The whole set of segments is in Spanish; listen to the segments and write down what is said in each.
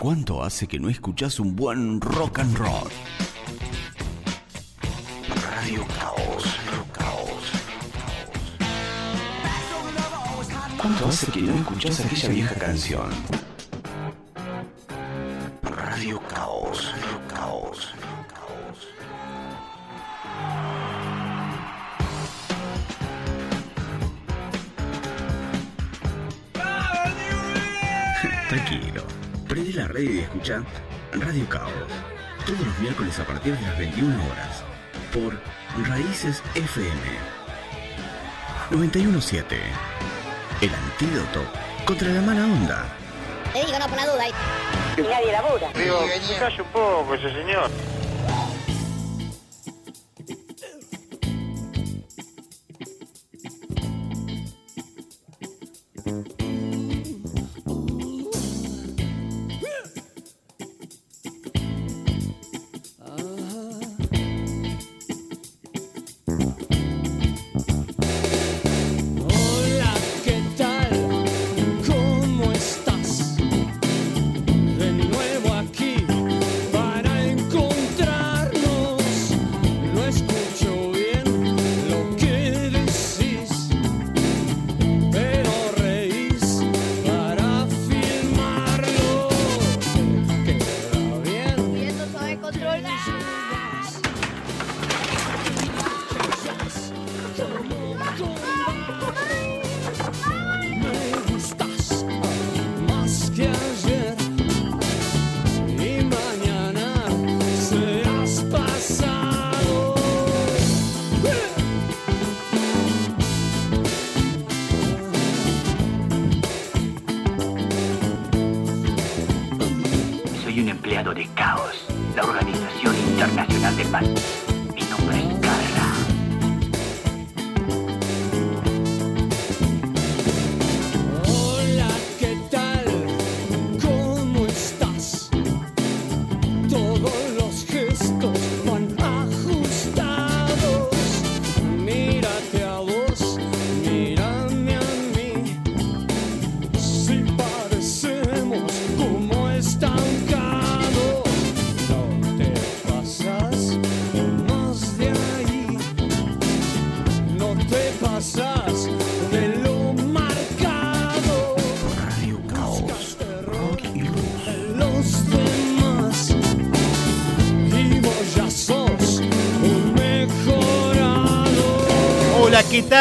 ¿Cuánto hace que no escuchás un buen rock and roll? Radio Caos. Caos. ¿Cuánto hace que no escuchás aquella vieja canción? Radio Caos. Radio Caos. Caos. Prende la radio y escucha Radio Caos. Todos los miércoles a partir de las 21 horas. Por Raíces FM. 917. El antídoto contra la mala onda. Te digo, no por la duda. Y nadie labura. Digo, calle un poco ese señor.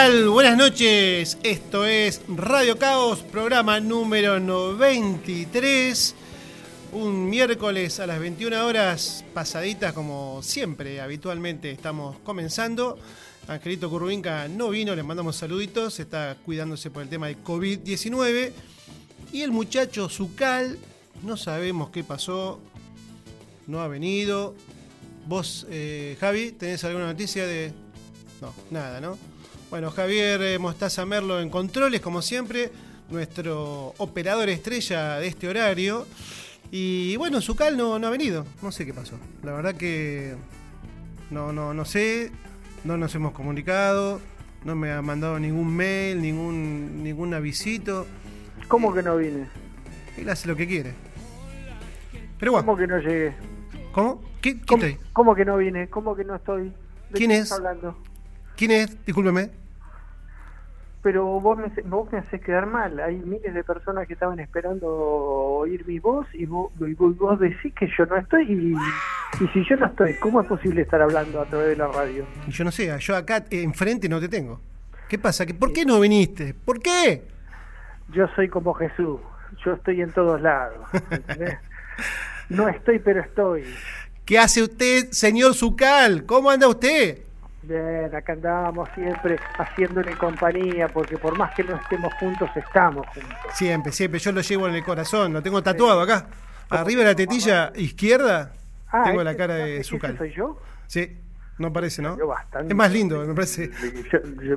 Buenas noches. Esto es Radio Caos, programa número 93. Un miércoles a las 21 horas pasaditas como siempre, habitualmente estamos comenzando. Angelito Curruinca no vino, le mandamos saluditos, está cuidándose por el tema de COVID-19. Y el muchacho Zucal, no sabemos qué pasó, no ha venido. Vos, eh, Javi, ¿tenés alguna noticia de...? No, nada, ¿no? Bueno, Javier eh, Mostaza Merlo en controles, como siempre, nuestro operador estrella de este horario. Y bueno, Zucal no, no ha venido, no sé qué pasó. La verdad que no, no, no sé, no nos hemos comunicado, no me ha mandado ningún mail, ningún, ningún avisito. ¿Cómo que no vine? Él hace lo que quiere. Pero bueno, ¿Cómo que no llegué? ¿cómo? ¿Qui- ¿Quién, ¿Cómo, estoy? cómo que no vine? ¿Cómo que no estoy? ¿De ¿Quién qué es? hablando? ¿Quién es? Discúlpeme. Pero vos me, vos me haces quedar mal. Hay miles de personas que estaban esperando oír mi voz y vos, y vos, decís que yo no estoy. Y, y si yo no estoy, ¿cómo es posible estar hablando a través de la radio? Y yo no sé, yo acá eh, enfrente no te tengo. ¿Qué pasa? ¿Que ¿Por qué no viniste? ¿Por qué? Yo soy como Jesús. Yo estoy en todos lados. ¿entendés? no estoy, pero estoy. ¿Qué hace usted, señor Zucal? ¿Cómo anda usted? Bien, acá andábamos siempre haciéndole compañía, porque por más que no estemos juntos, estamos juntos. Siempre, siempre. Yo lo llevo en el corazón. Lo tengo tatuado acá. Arriba de la tetilla izquierda Ah, tengo la ¿ese- cara de ese Zucal. soy yo? Sí, no parece, ¿no? Bastante. Es más lindo, me parece. Yo- yo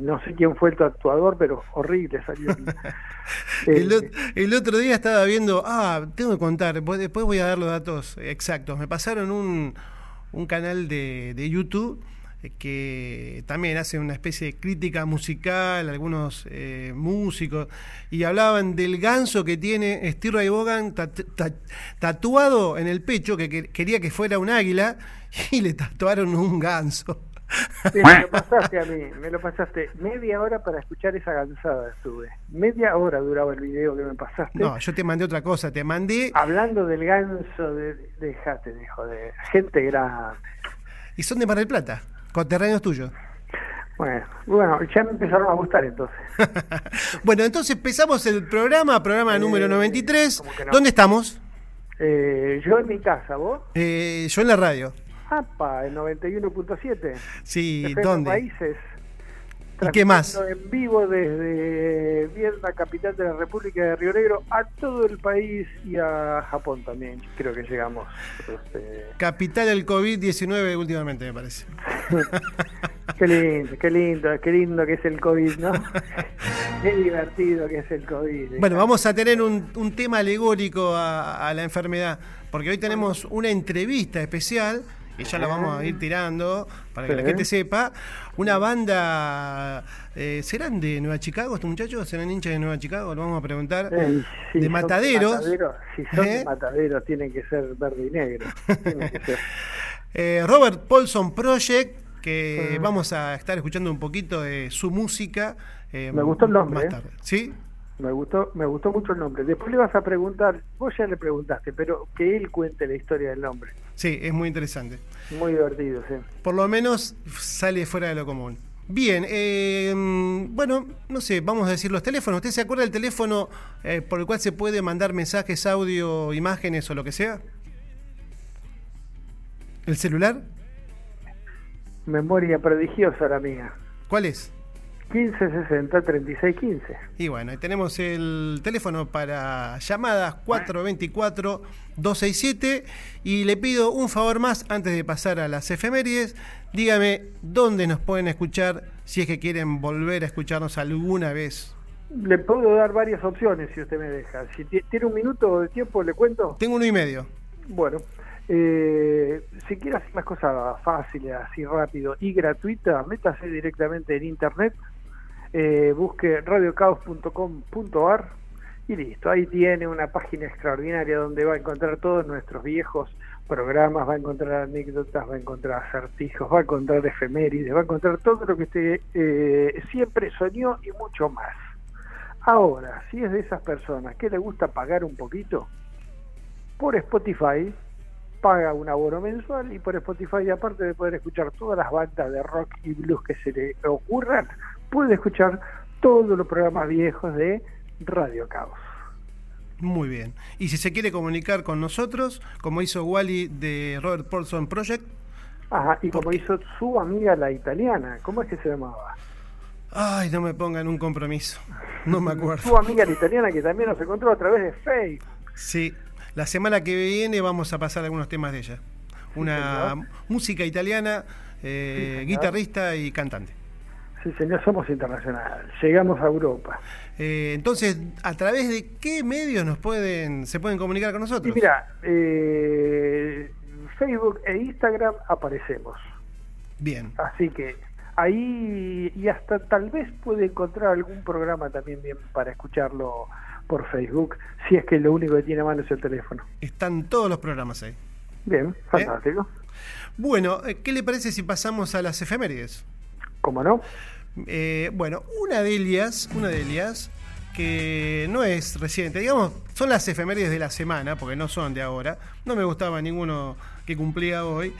no sé quién fue el tatuador, pero horrible salió. El, Eh, el otro día estaba viendo, ah, tengo que contar, después después voy a dar los datos exactos. Me pasaron un, un canal de, de YouTube que también hace una especie de crítica musical, algunos eh, músicos, y hablaban del ganso que tiene Steve Ray Vaughan tat- tat- tatuado en el pecho, que, que- quería que fuera un águila, y le tatuaron un ganso. Sí, me lo pasaste a mí, me lo pasaste. Media hora para escuchar esa cansada estuve. Media hora duraba el video que me pasaste. No, yo te mandé otra cosa, te mandé, Hablando del ganso, de, dejate de joder. Gente grande. y son de Mar del Plata, conterráneos tuyos. Bueno, bueno, ya me empezaron a gustar entonces. bueno, entonces empezamos el programa, programa Eh, número 93. ¿cómo que no? ¿Dónde estamos? Eh, yo en mi casa, ¿vos? Eh, yo en la radio. APA, el 91.7. Sí, ¿dónde? Países. ¿Y qué más? En vivo desde Vierna, capital de la República de Río Negro, a todo el país y a Japón también. Creo que llegamos. Este, Capital del COVID-19 últimamente, me parece. qué lindo, qué lindo, qué lindo que es el COVID, ¿no? qué divertido que es el COVID. Bueno, vamos a tener un, un tema alegórico a, a la enfermedad, porque hoy tenemos una entrevista especial, y ya la vamos a ir tirando para que la gente sepa. Una banda, eh, ¿serán de Nueva Chicago estos muchachos? ¿Serán hinchas de Nueva Chicago? Lo vamos a preguntar. Eh, si de Mataderos. Si son ¿Eh? de Mataderos, tienen que ser verde y negro. Que ser. Robert Paulson Project, que Ujú. vamos a estar escuchando un poquito de su música. Me gustó el nombre, Más tarde. ¿Sí? Me gustó, me gustó mucho el nombre. Después le vas a preguntar, vos ya le preguntaste, pero que él cuente la historia del nombre. Sí, es muy interesante. Muy divertido, sí. Por lo menos sale fuera de lo común. Bien, eh, bueno, no sé, vamos a decir los teléfonos. ¿Usted se acuerda del teléfono eh, por el cual se puede mandar mensajes, audio, imágenes o lo que sea? ¿El celular? Memoria prodigiosa la mía. ¿Cuál es? 1560 3615. Y bueno, tenemos el teléfono para llamadas 424-267 y le pido un favor más antes de pasar a las efemérides. Dígame dónde nos pueden escuchar si es que quieren volver a escucharnos alguna vez. Le puedo dar varias opciones si usted me deja. Si ti- tiene un minuto de tiempo, le cuento. Tengo uno y medio. Bueno, eh, si quiere hacer las cosas fáciles, así rápido y gratuita, métase directamente en internet, eh, busque radiocaos.com.ar y listo. Ahí tiene una página extraordinaria donde va a encontrar todos nuestros viejos programas, va a encontrar anécdotas, va a encontrar acertijos, va a encontrar efemérides, va a encontrar todo lo que usted eh, siempre soñó y mucho más. Ahora, si es de esas personas que le gusta pagar un poquito, por Spotify paga un abono mensual y por Spotify aparte de poder escuchar todas las bandas de rock y blues que se le ocurran puede escuchar todos los programas viejos de Radio Caos Muy bien. Y si se quiere comunicar con nosotros, como hizo Wally de Robert Paulson Project, Ajá, y como hizo su amiga la italiana ¿cómo es que se llamaba? ay, no me pongan un compromiso. No me su acuerdo. amiga la italiana que también nos encontró a través de Facebook Sí, la semana que viene vamos a pasar algunos temas de ella. Una música italiana, eh, Sí, guitarrista y cantante. Sí señor, somos internacionales llegamos a Europa Eh, entonces, ¿a través de qué medios nos pueden se pueden comunicar con y nosotros? mira eh, Facebook e Instagram aparecemos Bien. Así que ahí y hasta tal vez puede encontrar algún programa también bien para escucharlo por Facebook, si es que lo único que tiene a mano es el teléfono. Están todos los programas ahí. Bien, fantástico. Bueno, eh, ¿qué le parece si pasamos a las efemérides? ¿Cómo no? Eh, bueno, una de ellas, una de ellas, que no es reciente, digamos, son las efemérides de la semana, porque no son de ahora. No me gustaba ninguno que cumplía hoy.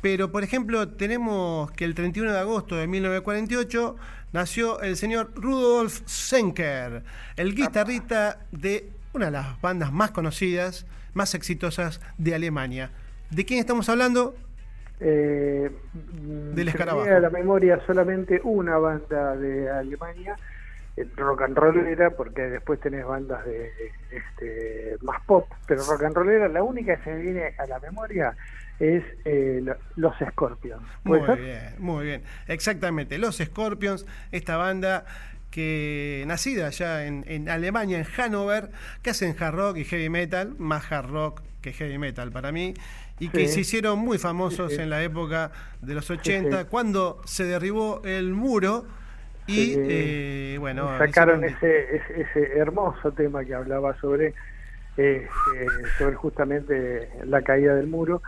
Pero, por ejemplo, tenemos que el 31 de agosto de 1948 nació el señor Rudolf Schenker, el guitarrista de una de las bandas más conocidas, más exitosas de Alemania. ¿De quién estamos hablando? Eh, Del se me escarabajo. viene a la memoria solamente una banda de Alemania, el rock and rollera, porque después tenés bandas de este, más pop, pero rock and rollera, la única que se me viene a la memoria es eh, lo- los Scorpions. Muy bien, muy bien. Exactamente. Los Scorpions, esta banda que nacida allá en, en Alemania, en Hannover, que hacen hard rock y heavy metal, más hard rock que heavy metal para mí, y que Sí. se hicieron muy famosos Sí, en la época de los 80, sí. cuando se derribó el muro y, eh, bueno, sacaron ese, ese, ese hermoso tema que hablaba sobre eh, eh, sobre justamente la caída del muro.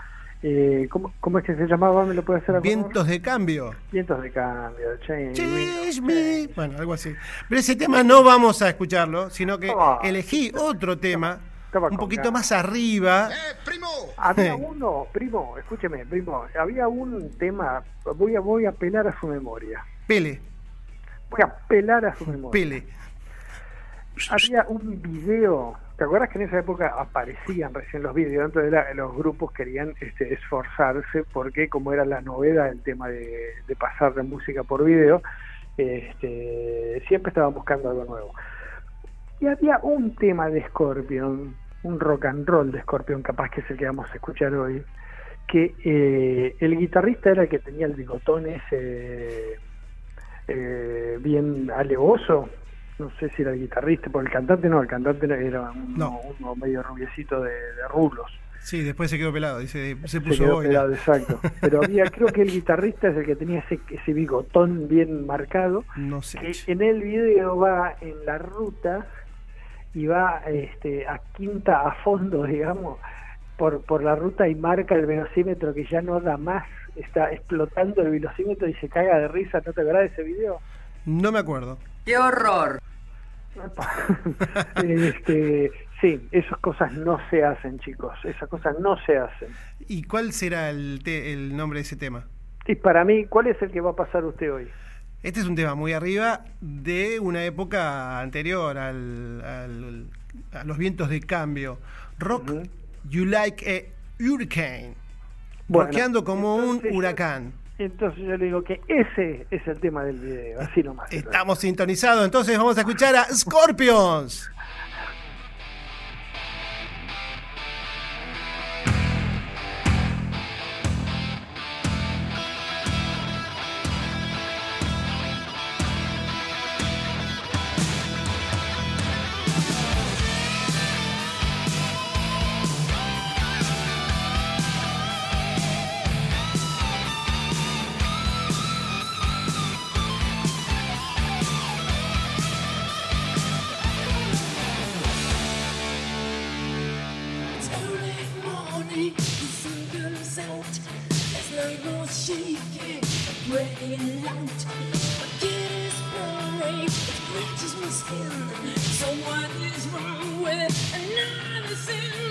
Eh, ¿cómo, ¿Cómo es que se llamaba? ¿Me lo puede hacer? Vientos de cambio. Vientos de cambio. change, me. Bueno, algo así. Pero ese tema no vamos a escucharlo, sino que Ah. elegí otro tema un poquito ganas. más arriba. Había uno, primo, escúcheme, primo, había un tema, voy a, voy a apelar a su memoria. Pele, Voy a apelar a su memoria. pele. Había un video, ¿te acuerdas que en esa época aparecían recién los videos? Entonces los grupos querían este, esforzarse porque como era la novedad el tema de, de pasar de música por video, este, siempre estaban buscando algo nuevo. Y había un tema de Scorpion, un rock and roll de Scorpion, capaz que es el que vamos a escuchar hoy, que eh, el guitarrista era el que tenía el bigotón ese eh, bien alevoso. No sé si era el guitarrista, porque el cantante no, el cantante era uno, No. uno medio rubiecito de, de rulos. Sí, después se quedó pelado, dice, se Se puso quedó boina. pelado, exacto. Pero había, creo que el guitarrista es el que tenía ese, ese bigotón bien marcado. No sé. que en el video va en la ruta y va este, a quinta a fondo, digamos, por, por la ruta y marca el velocímetro que ya no da más, está explotando el velocímetro y se caga de risa, ¿no te acuerdas de ese video? No me acuerdo. ¡Qué horror! este, sí, esas cosas no se hacen, chicos, esas cosas no se hacen. ¿Y cuál será el, te- el nombre de ese tema? Y para mí, ¿cuál es el que va a pasar usted hoy? Este es un tema muy arriba de una época anterior al, al- a los vientos de cambio. Rock. You Like a Hurricane. Bueno, Rockeando como entonces un huracán. Entonces yo le digo que ese es el tema del video, así nomás. Estamos sintonizados, entonces vamos a escuchar a Scorpions. Breaking light. My kid is boring, it bleaches my skin. So what is wrong with another sin?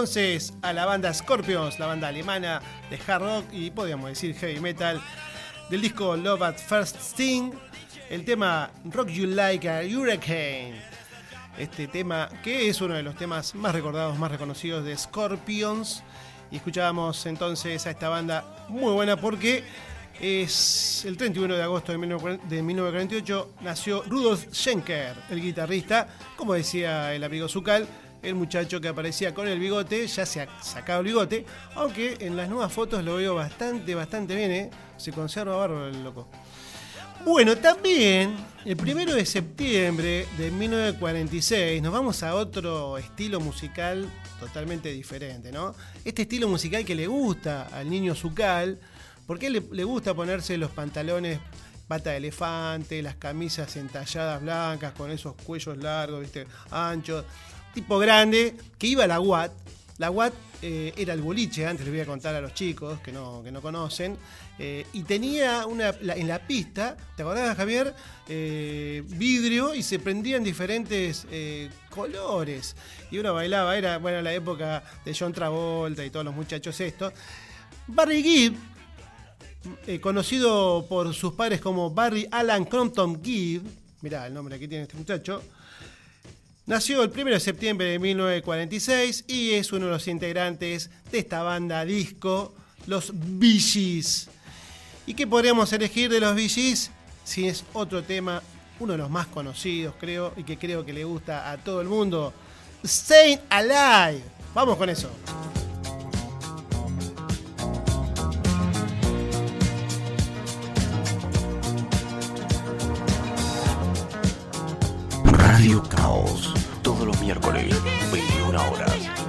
Entonces a la banda Scorpions, la banda alemana de hard rock y podríamos decir heavy metal, del disco Love at First Sting, el tema Rock You Like a Hurricane. Este tema que es uno de los temas más recordados, más reconocidos de Scorpions. Y escuchábamos entonces a esta banda muy buena porque es el 31 de agosto de 1940 de 1948 nació Rudolf Schenker, el guitarrista, como decía el amigo Zucal, el muchacho que aparecía con el bigote, ya se ha sacado el bigote, aunque en las nuevas fotos lo veo bastante, bastante bien, ¿eh? se conserva bárbaro el loco. Bueno, también el primero de septiembre de 1946 nos vamos a otro estilo musical totalmente diferente, ¿no? Este estilo musical que le gusta al niño Zucal, porque le, le gusta ponerse los pantalones pata de elefante, las camisas entalladas blancas con esos cuellos largos, ¿viste? anchos, tipo grande, que iba a la UAT. La UAT eh, era el boliche, antes les voy a contar a los chicos que no, que no conocen, eh, y tenía una, en la pista, ¿te acordás Javier? Eh, vidrio y se prendían diferentes colores. Y uno bailaba, era bueno, la época de John Travolta y todos los muchachos estos. Barry Gibb, conocido por sus padres como Barry Alan Crompton Gibb, mirá el nombre que tiene este muchacho, nació el 1 de septiembre de 1946 y es uno de los integrantes de esta banda disco, los Gees. ¿Y qué podríamos elegir de los Gees? Si es otro tema, uno de los más conocidos creo y que creo que le gusta a todo el mundo, Staying Alive. Vamos con eso. Radio Caos. Miércoles, 21 horas.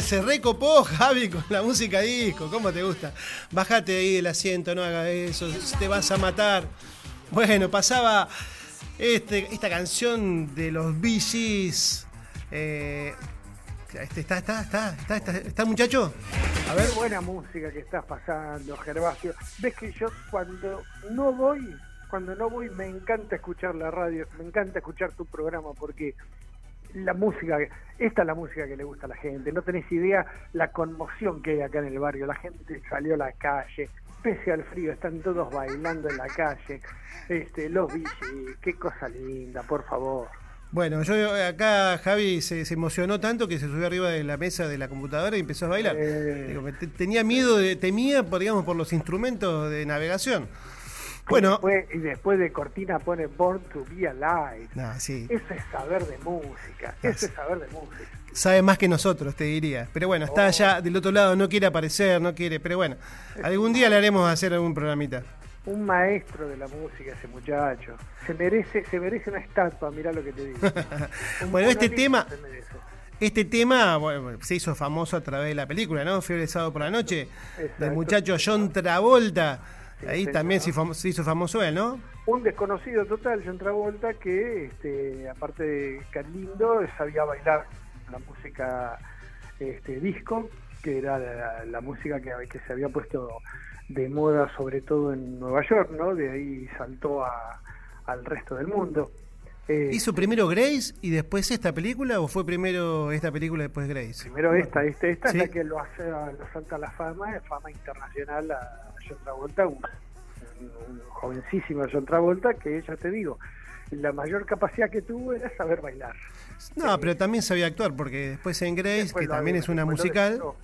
Se recopó Javi con la música disco. ¿Cómo te gusta? Bájate ahí del asiento, no hagas eso, te vas a matar. Bueno, pasaba este, esta canción de los Gees. Eh, este, ¿está, está, está, está, está, está muchacho? A ver. Buena música que estás pasando, Gervasio. Ves que yo cuando no voy, cuando no voy me encanta escuchar la radio, me encanta escuchar tu programa porque la música, esta es la música que le gusta a la gente. No tenés idea la conmoción que hay acá en el barrio. La gente salió a la calle, pese al frío, están todos bailando en la calle. Este, los bichis, qué cosa linda, por favor. Bueno, yo acá Javi se, se emocionó tanto que se subió arriba de la mesa de la computadora y empezó a bailar. Eh. Digo, tenía miedo, de, temía, digamos, por los instrumentos de navegación. Bueno, Después- y después de Cortina pone Born to Be Alive. no, sí, Eso es saber de música, eso es saber de música. sabe más que nosotros, te diría. Pero bueno, está allá del otro lado, no quiere aparecer, no quiere. Pero bueno, algún día le haremos hacer algún programita. Un maestro de la música ese muchacho. Se merece, se merece una estatua, mirá lo que te digo. Bueno, este tema-. Este tema bueno, se hizo famoso a través de la película, ¿no? Fiebre sábado por la noche, del Exacto. muchacho John Travolta. Ahí también se, fam- se hizo famoso él, ¿no? Un desconocido total, John Travolta, que este, aparte de Lindo, sabía bailar la música este, disco, que era la, la música que, que se había puesto de moda sobre todo en Nueva York, ¿no? De ahí saltó a- al resto del mundo. Eh, ¿Hizo primero Grace y después esta película o fue primero esta película y después Grace? Primero esta, esta, esta Sí. es la que lo hace, lo salta a la fama, fama internacional a John Travolta, un, un jovencísimo John Travolta que ya te digo, la mayor capacidad que tuvo era saber bailar. No, pero también sabía actuar porque después en Grace, Después que también es una lo musical, demostró.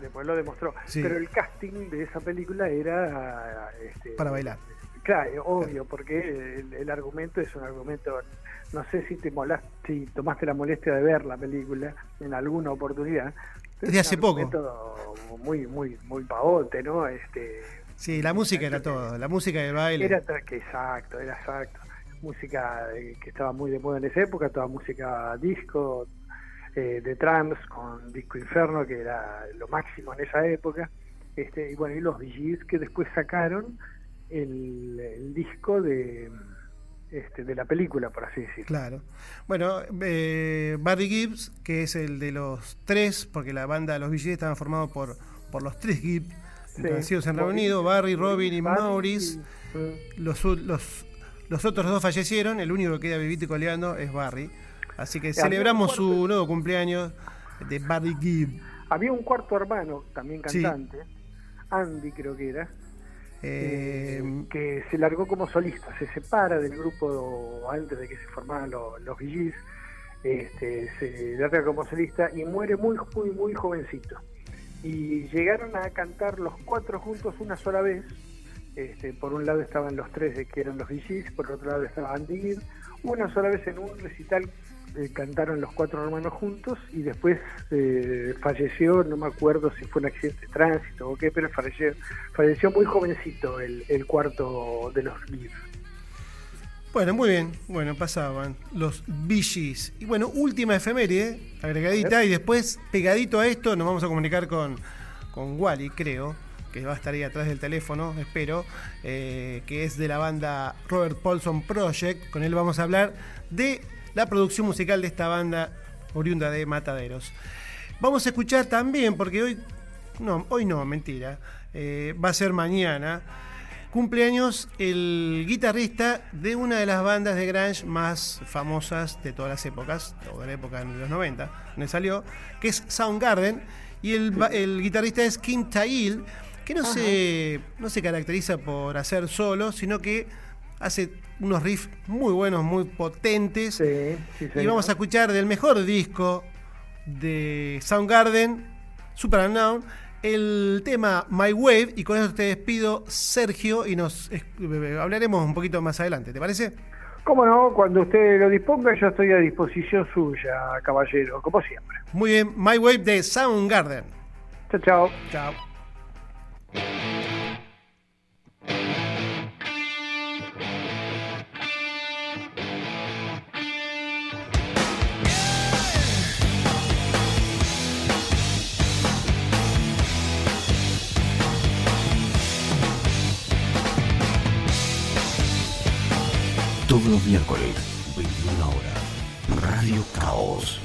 Después lo demostró. Sí. Pero el casting de esa película era... este, para bailar. Claro, obvio, porque el, el argumento es un argumento. No sé si te molas, si tomaste la molestia de ver la película en alguna oportunidad. Es de hace poco. Muy, muy, muy pavote, ¿no? Este, Sí, la música era todo, la música del baile. era exacto, era exacto. Música que estaba muy de moda en esa época, toda música disco, eh, de trance con Disco Inferno, que era lo máximo en esa época. Este, y bueno, y los VGs que después sacaron el, el disco de, este, de la película, por así decirlo. Claro. Bueno, eh, Barry Gibbs, que es el de los tres, porque la banda de los VGs estaban formados por, por los tres Gibbs, Sí. nacidos en Reino Bobby, Unido, Barry, Robin y Barry Maurice. y- mm. Los, los, los otros dos fallecieron, el único que queda vivito y coleando es Barry. Así que celebramos su nuevo cumpleaños de Barry Gibbs. Había un cuarto hermano, también Sí. cantante, Andy creo que era, Eh, que se largó como solista, se separa del grupo antes de que se formaran los, los VGs, este, se larga como solista y muere muy, muy, muy jovencito. Y llegaron a cantar los cuatro juntos una sola vez. Este, por un lado estaban los tres que eran los VGs, por otro lado estaba Andy Gibb. Una sola vez en un recital eh, cantaron los cuatro hermanos juntos y después eh, falleció, no me acuerdo si fue un accidente de tránsito o qué, pero falleció, falleció muy jovencito el, el cuarto de los Gibbs. Bueno, muy bien. Bueno, pasaban los Gees. Y bueno, última efeméride, agregadita, y después, pegadito a esto, nos vamos a comunicar con, con Wally, creo, que va a estar ahí atrás del teléfono, espero, eh, que es de la banda Robert Paulson Project. Con él vamos a hablar de la producción musical de esta banda oriunda de Mataderos. Vamos a escuchar también, porque hoy, no, hoy no, mentira, eh, va a ser mañana cumpleaños el guitarrista de una de las bandas de grunge más famosas de todas las épocas, o de la época de los 90, donde salió, que es Soundgarden, y el guitarrista es Kim Tail, que no se, no se caracteriza por hacer solo, sino que hace unos riffs muy buenos, muy potentes, Sí, sí, y vamos a escuchar del mejor disco de Soundgarden, Super Unknown, el tema My Wave. Y con eso te despido, Sergio, y nos eh, hablaremos un poquito más adelante. ¿Te parece? Cómo no, cuando usted lo disponga, yo estoy a disposición suya, caballero, como siempre. Muy bien, My Wave de Soundgarden. Chao, chao. Chao. Los miércoles, 21 horas. Radio Caos.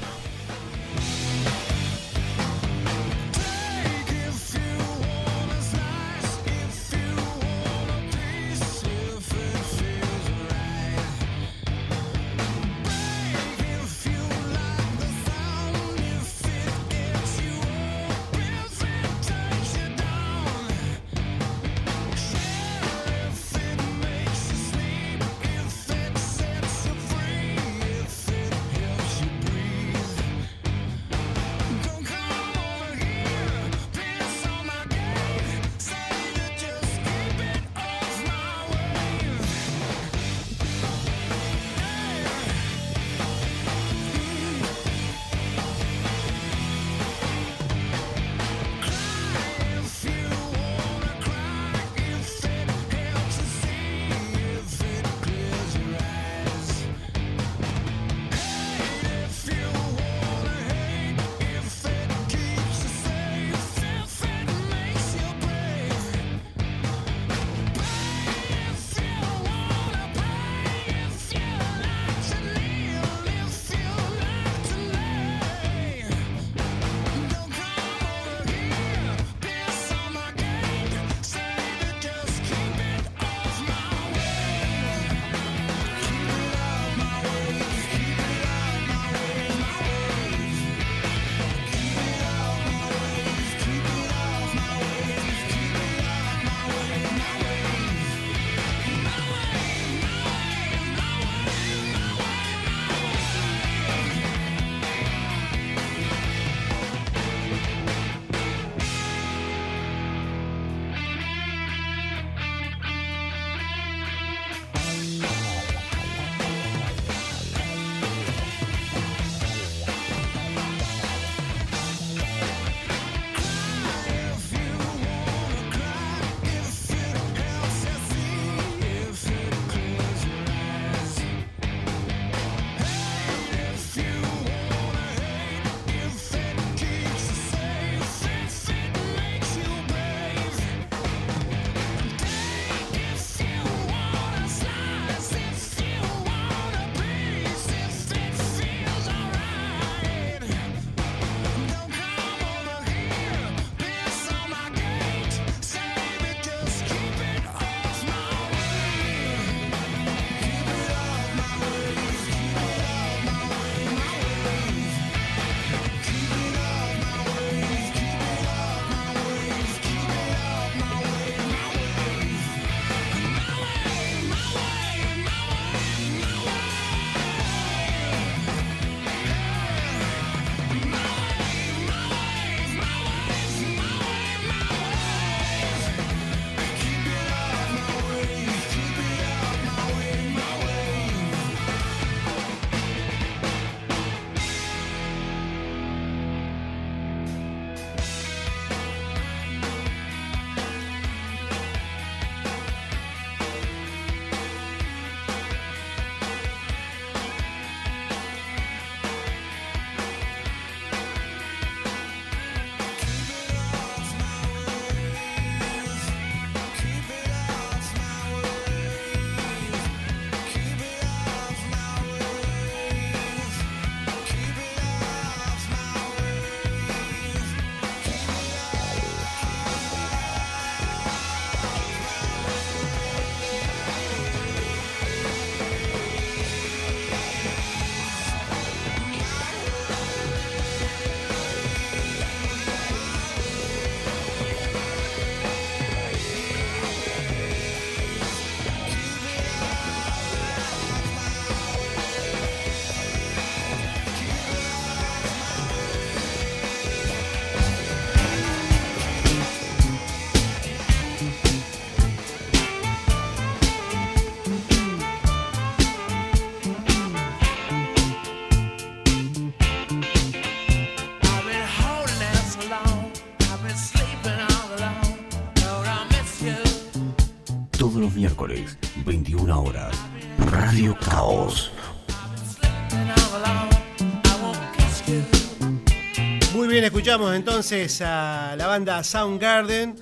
Escuchamos entonces a la banda Soundgarden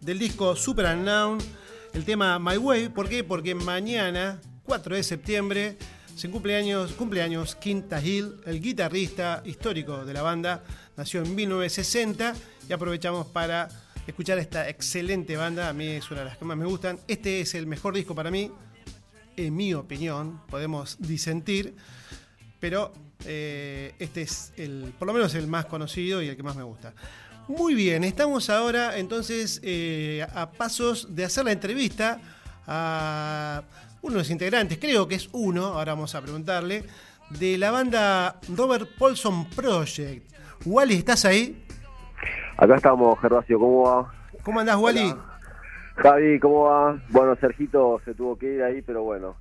del disco Super Unknown, el tema My Way. ¿Por qué? Porque mañana, 4 de septiembre. Se cumpleaños, cumpleaños Quinta Hill, el guitarrista histórico de la banda, nació en 1960 y aprovechamos para escuchar esta excelente banda, a mí es una de las que más me gustan. Este es el mejor disco para mí, en mi opinión, podemos disentir, pero eh, este es el, por lo menos el más conocido y el que más me gusta. Muy bien, estamos ahora entonces eh, a pasos de hacer la entrevista a uno de los integrantes, creo que es uno, ahora vamos a preguntarle, de la banda Robert Paulson Project. Wally, ¿estás ahí? Acá estamos, Gervasio, ¿cómo va? ¿Cómo andás, Wally? Javi, ¿cómo va? Bueno, Sergito se tuvo que ir ahí, pero bueno.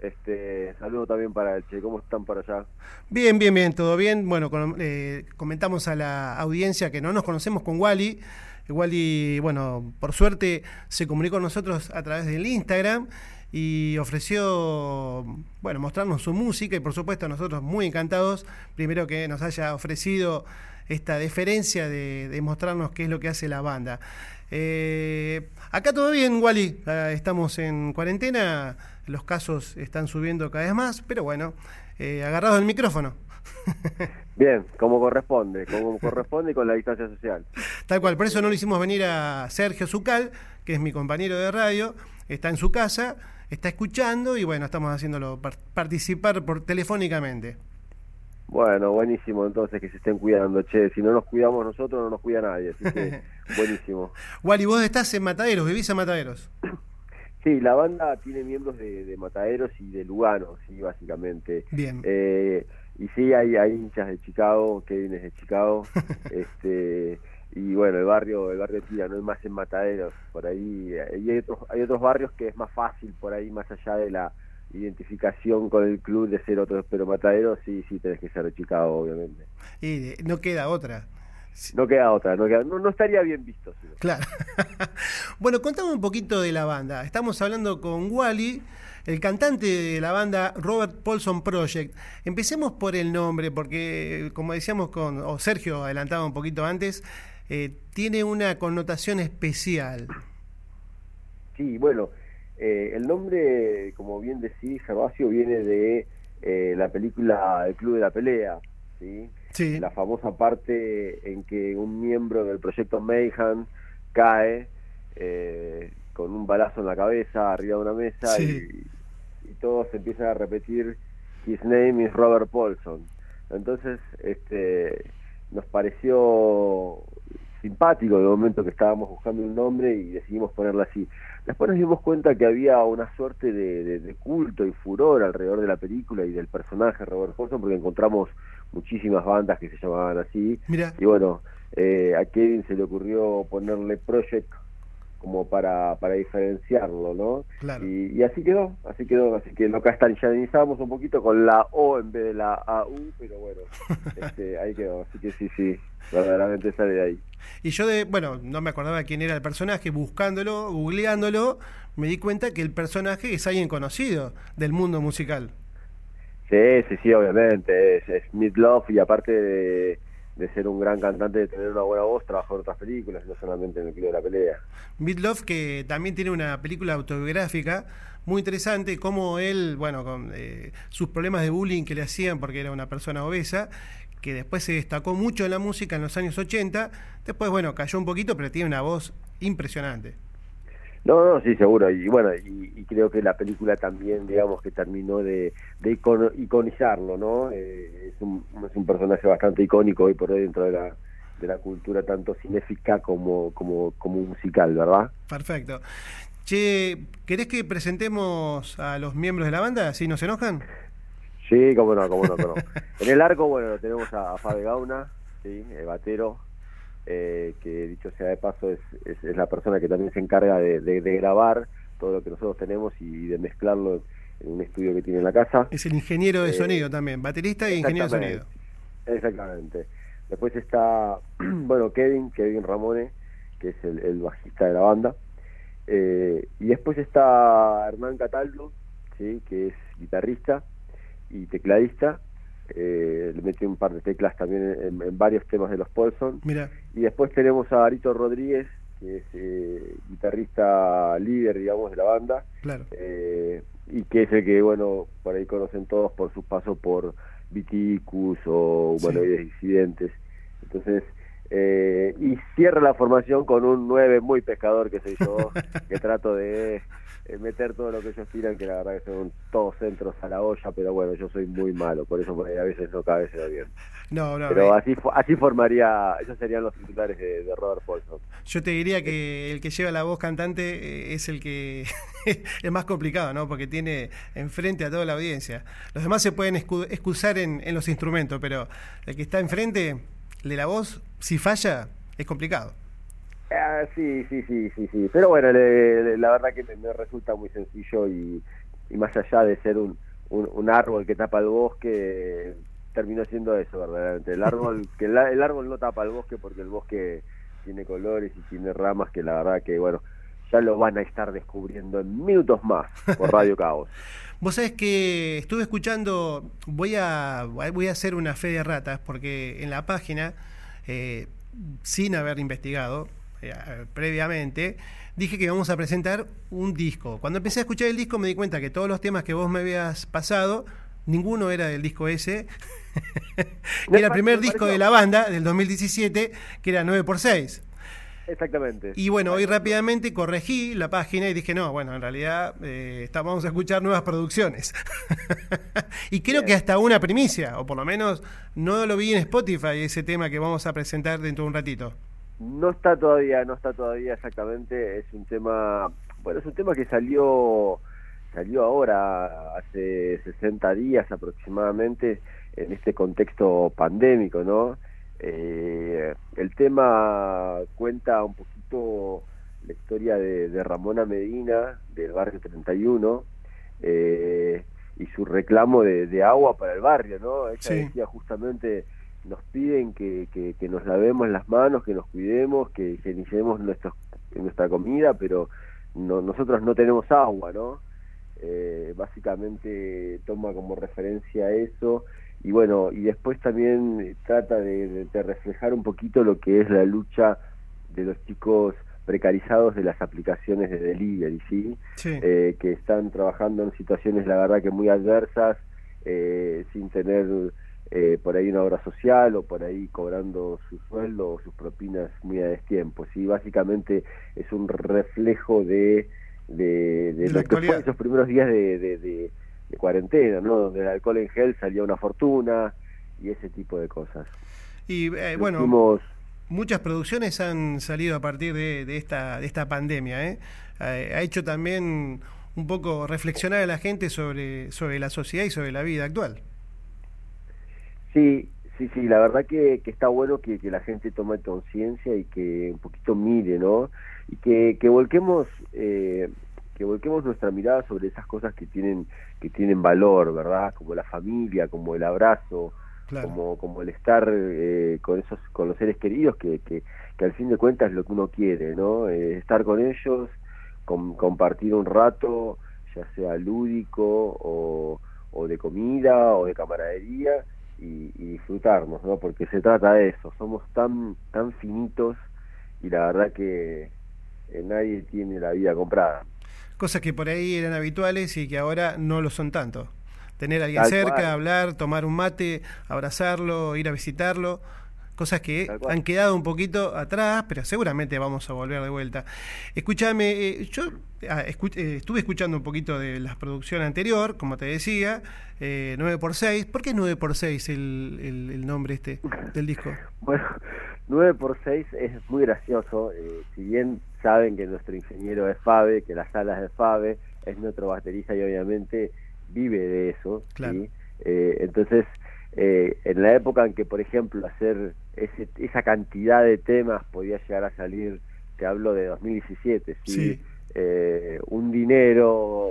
Este, saludo también para Che, ¿cómo están para allá? Bien, bien, bien, todo bien. Bueno, eh, comentamos a la audiencia que no nos conocemos con Wally. Wally, bueno, por suerte se comunicó con nosotros a través del Instagram y ofreció, bueno, mostrarnos su música y por supuesto nosotros muy encantados, primero que nos haya ofrecido esta deferencia de, de mostrarnos qué es lo que hace la banda. Eh, acá todo bien, Wally, Ah, estamos en cuarentena, los casos están subiendo cada vez más, pero bueno, eh, agarrado el micrófono. Bien, como corresponde, como corresponde y con la distancia social. Tal cual, por eso no lo hicimos venir a Sergio Zucal, que es mi compañero de radio, está en su casa, está escuchando y bueno, estamos haciéndolo par- participar por telefónicamente. Bueno, buenísimo entonces que se estén cuidando, che, si no nos cuidamos nosotros no nos cuida nadie, así que buenísimo. Wally, vos estás en Mataderos, vivís en Mataderos. Sí, la banda tiene miembros de, de Mataderos y de Lugano, sí, básicamente. Bien. Eh, y sí, hay, hay hinchas de Chicago, Kevin es de Chicago, este y bueno, el barrio el barrio tira, no es más en Mataderos, por ahí eh, y hay otros hay otros barrios que es más fácil por ahí más allá de la identificación con el club de ser otros, pero Mataderos sí, sí tenés que ser Chicago, obviamente. Y no queda otra. No queda otra, no, queda- no, no estaría bien visto. Claro. bueno, contame un poquito de la banda. Estamos hablando con Wally, el cantante de la banda Robert Paulson Project. Empecemos por el nombre, porque como decíamos con, o Sergio adelantaba un poquito antes, eh, tiene una connotación especial. Sí, bueno, eh, el nombre, como bien decís, Gervasio, viene de eh, la película El Club de la Pelea, ¿sí? Sí. La famosa parte en que un miembro del proyecto Mayhem cae eh, con un balazo en la cabeza arriba de una mesa Sí. y, y todos empiezan a repetir His name is Robert Paulson. Entonces, este, nos pareció simpático el momento que estábamos buscando un nombre y decidimos ponerlo así. Después nos dimos cuenta que había una suerte de, de- de culto y furor alrededor de la película y del personaje Robert Paulson porque encontramos muchísimas bandas que se llamaban así. Mira. Y bueno, eh, a Kevin se le ocurrió ponerle Project como para, para diferenciarlo, ¿no? Claro. Y, y así quedó, así quedó, así que lo castellanizamos un poquito con la O en vez de la AU, pero bueno, este, ahí quedó, así que sí, sí, verdaderamente sale de ahí. Y yo, de, bueno, no me acordaba quién era el personaje, buscándolo, googleándolo, me di cuenta que el personaje es alguien conocido del mundo musical. Sí, sí, sí, obviamente, es, es Meat Love y aparte de, de ser un gran cantante, de tener una buena voz, trabajó en otras películas, no solamente en el Club de la Pelea. Love que también tiene una película autobiográfica muy interesante, como él, bueno, con eh, sus problemas de bullying que le hacían porque era una persona obesa, que después se destacó mucho en la música en los años 80, después, bueno, cayó un poquito, pero tiene una voz impresionante. No, no, sí, seguro. Y bueno, y, y creo que la película también, digamos, que terminó de, de icono- iconizarlo, ¿no? Eh, es, un, es un personaje bastante icónico hoy por hoy dentro de la, de la cultura tanto cinéfica como, como, como musical, ¿verdad? Perfecto. Che, ¿querés que presentemos a los miembros de la banda? ¿Si nos enojan? Sí, cómo no, cómo no, cómo no. En el arco, bueno, tenemos a, a Fabe Gauna, ¿sí? el batero, eh, que dicho sea de paso es, es, es la persona que también se encarga de, de- de grabar todo lo que nosotros tenemos y de mezclarlo en un estudio que tiene en la casa. Es el ingeniero de Eh, sonido también, baterista y ingeniero de sonido. Exactamente. Exactamente. Después está, bueno, Kevin, Kevin Ramone, que es el, el bajista de la banda. Eh, y después está Hernán Cataldo, ¿sí? que es guitarrista y tecladista. Eh, le metió un par de teclas también en, en varios temas de los Paulson. Mira, Y después tenemos a Arito Rodríguez, que es eh, guitarrista líder, digamos, de la banda. claro. Eh, y que es el que, bueno, por ahí conocen todos por su paso por Viticus o, bueno, Sí. disidentes. Entonces, eh, y cierra la formación con un 9 muy pescador que soy yo, que trato de eh, meter todo lo que ellos tiran, que la verdad que son todos centros a la olla, pero bueno, yo soy muy malo, por eso por ahí a veces no cabe ese bien. No, no. Pero eh, así así formaría, esos serían los titulares de, de Robert Paulson. Yo te diría que el que lleva la voz cantante es el que es más complicado, ¿no? Porque tiene enfrente a toda la audiencia. Los demás se pueden excusar en, en los instrumentos, pero el que está enfrente de la voz, si falla, es complicado. Ah, sí, sí, sí, sí, sí. Pero bueno, le- le- la verdad que me, me resulta muy sencillo y, y más allá de ser un, un, un árbol que tapa el bosque, terminó siendo eso verdaderamente. El árbol, que el, el árbol no tapa el bosque porque el bosque tiene colores y tiene ramas que la verdad que, bueno, ya lo van a estar descubriendo en minutos más por Radio Caos. Vos sabés que estuve escuchando, voy a, voy a hacer una fe de ratas, porque en la página, eh, sin haber investigado eh, previamente, dije que íbamos a presentar un disco. Cuando empecé a escuchar el disco me di cuenta que todos los temas que vos me habías pasado, ninguno era del disco ese. Era el primer me disco de la banda, del 2017, que era 9x6. Exactamente. Y bueno, hoy rápidamente corregí la página y dije, no, bueno, en realidad eh, está- vamos a escuchar nuevas producciones. y creo Bien. que hasta una primicia, o por lo menos no lo vi en Spotify, ese tema que vamos a presentar dentro de un ratito. No está todavía, no está todavía exactamente. Es un tema, bueno, es un tema que salió, salió ahora hace 60 días aproximadamente en este contexto pandémico, ¿no? Eh, el tema cuenta un poquito la historia de, de Ramona Medina del barrio 31 eh, y su reclamo de, de agua para el barrio, ¿no? Ella Sí. decía justamente nos piden que, que, que nos lavemos las manos, que nos cuidemos, que higienicemos nuestros, nuestra comida, pero no, nosotros no tenemos agua, ¿no? Eh, básicamente toma como referencia eso y bueno, y después también trata de, de- reflejar un poquito lo que es la lucha de los chicos precarizados de las aplicaciones de delivery, ¿sí? Sí. eh, que están trabajando en situaciones, la verdad, que muy adversas, eh, sin tener eh, por ahí una obra social o por ahí cobrando su sueldo o sus propinas muy a destiempo. ¿sí? Básicamente es un reflejo de, de, de lo que fue esos primeros días de, de, cuarentena, ¿no? donde el alcohol en gel salía una fortuna y ese tipo de cosas. y eh, bueno, muchas producciones han salido a partir de, de esta, de esta pandemia. ¿eh? Eh, ha hecho también un poco reflexionar a la gente sobre, sobre la sociedad y sobre la vida actual. Sí, sí, sí, la verdad que, que está bueno que, que la gente tome conciencia y que un poquito mire, ¿no? Y que, que volquemos eh, que volquemos nuestra mirada sobre esas cosas que tienen que tienen valor, ¿verdad? Como la familia, como el abrazo, Claro. como como el estar eh, con esos con los seres queridos que, que, que al fin de cuentas es lo que uno quiere, ¿no? Eh, estar con ellos, com- compartir un rato, ya sea lúdico o, o de comida o de camaradería y, y disfrutarnos, ¿no? Porque se trata de eso, somos tan tan finitos y la verdad que eh, nadie tiene la vida comprada. Cosas que por ahí eran habituales y que ahora no lo son tanto. Tener a alguien Tal cerca, cual. hablar, tomar un mate, abrazarlo, ir a visitarlo. Cosas que han quedado un poquito atrás, pero seguramente vamos a volver de vuelta. Escúchame, eh, yo ah, escu- eh, estuve escuchando un poquito de la producción anterior, como te decía, eh, 9x6. ¿Por qué 9x6 el, el, el nombre este del disco? Bueno, 9 por 6 es muy gracioso. eh, si bien saben que nuestro ingeniero es Fabe, que las salas es Fabe, es nuestro baterista y obviamente vive de eso. Claro. ¿sí? Eh, entonces, eh, en la época en que, por ejemplo, hacer ese, esa cantidad de temas podía llegar a salir, te hablo de 2017, ¿sí? Sí. Eh, un dinero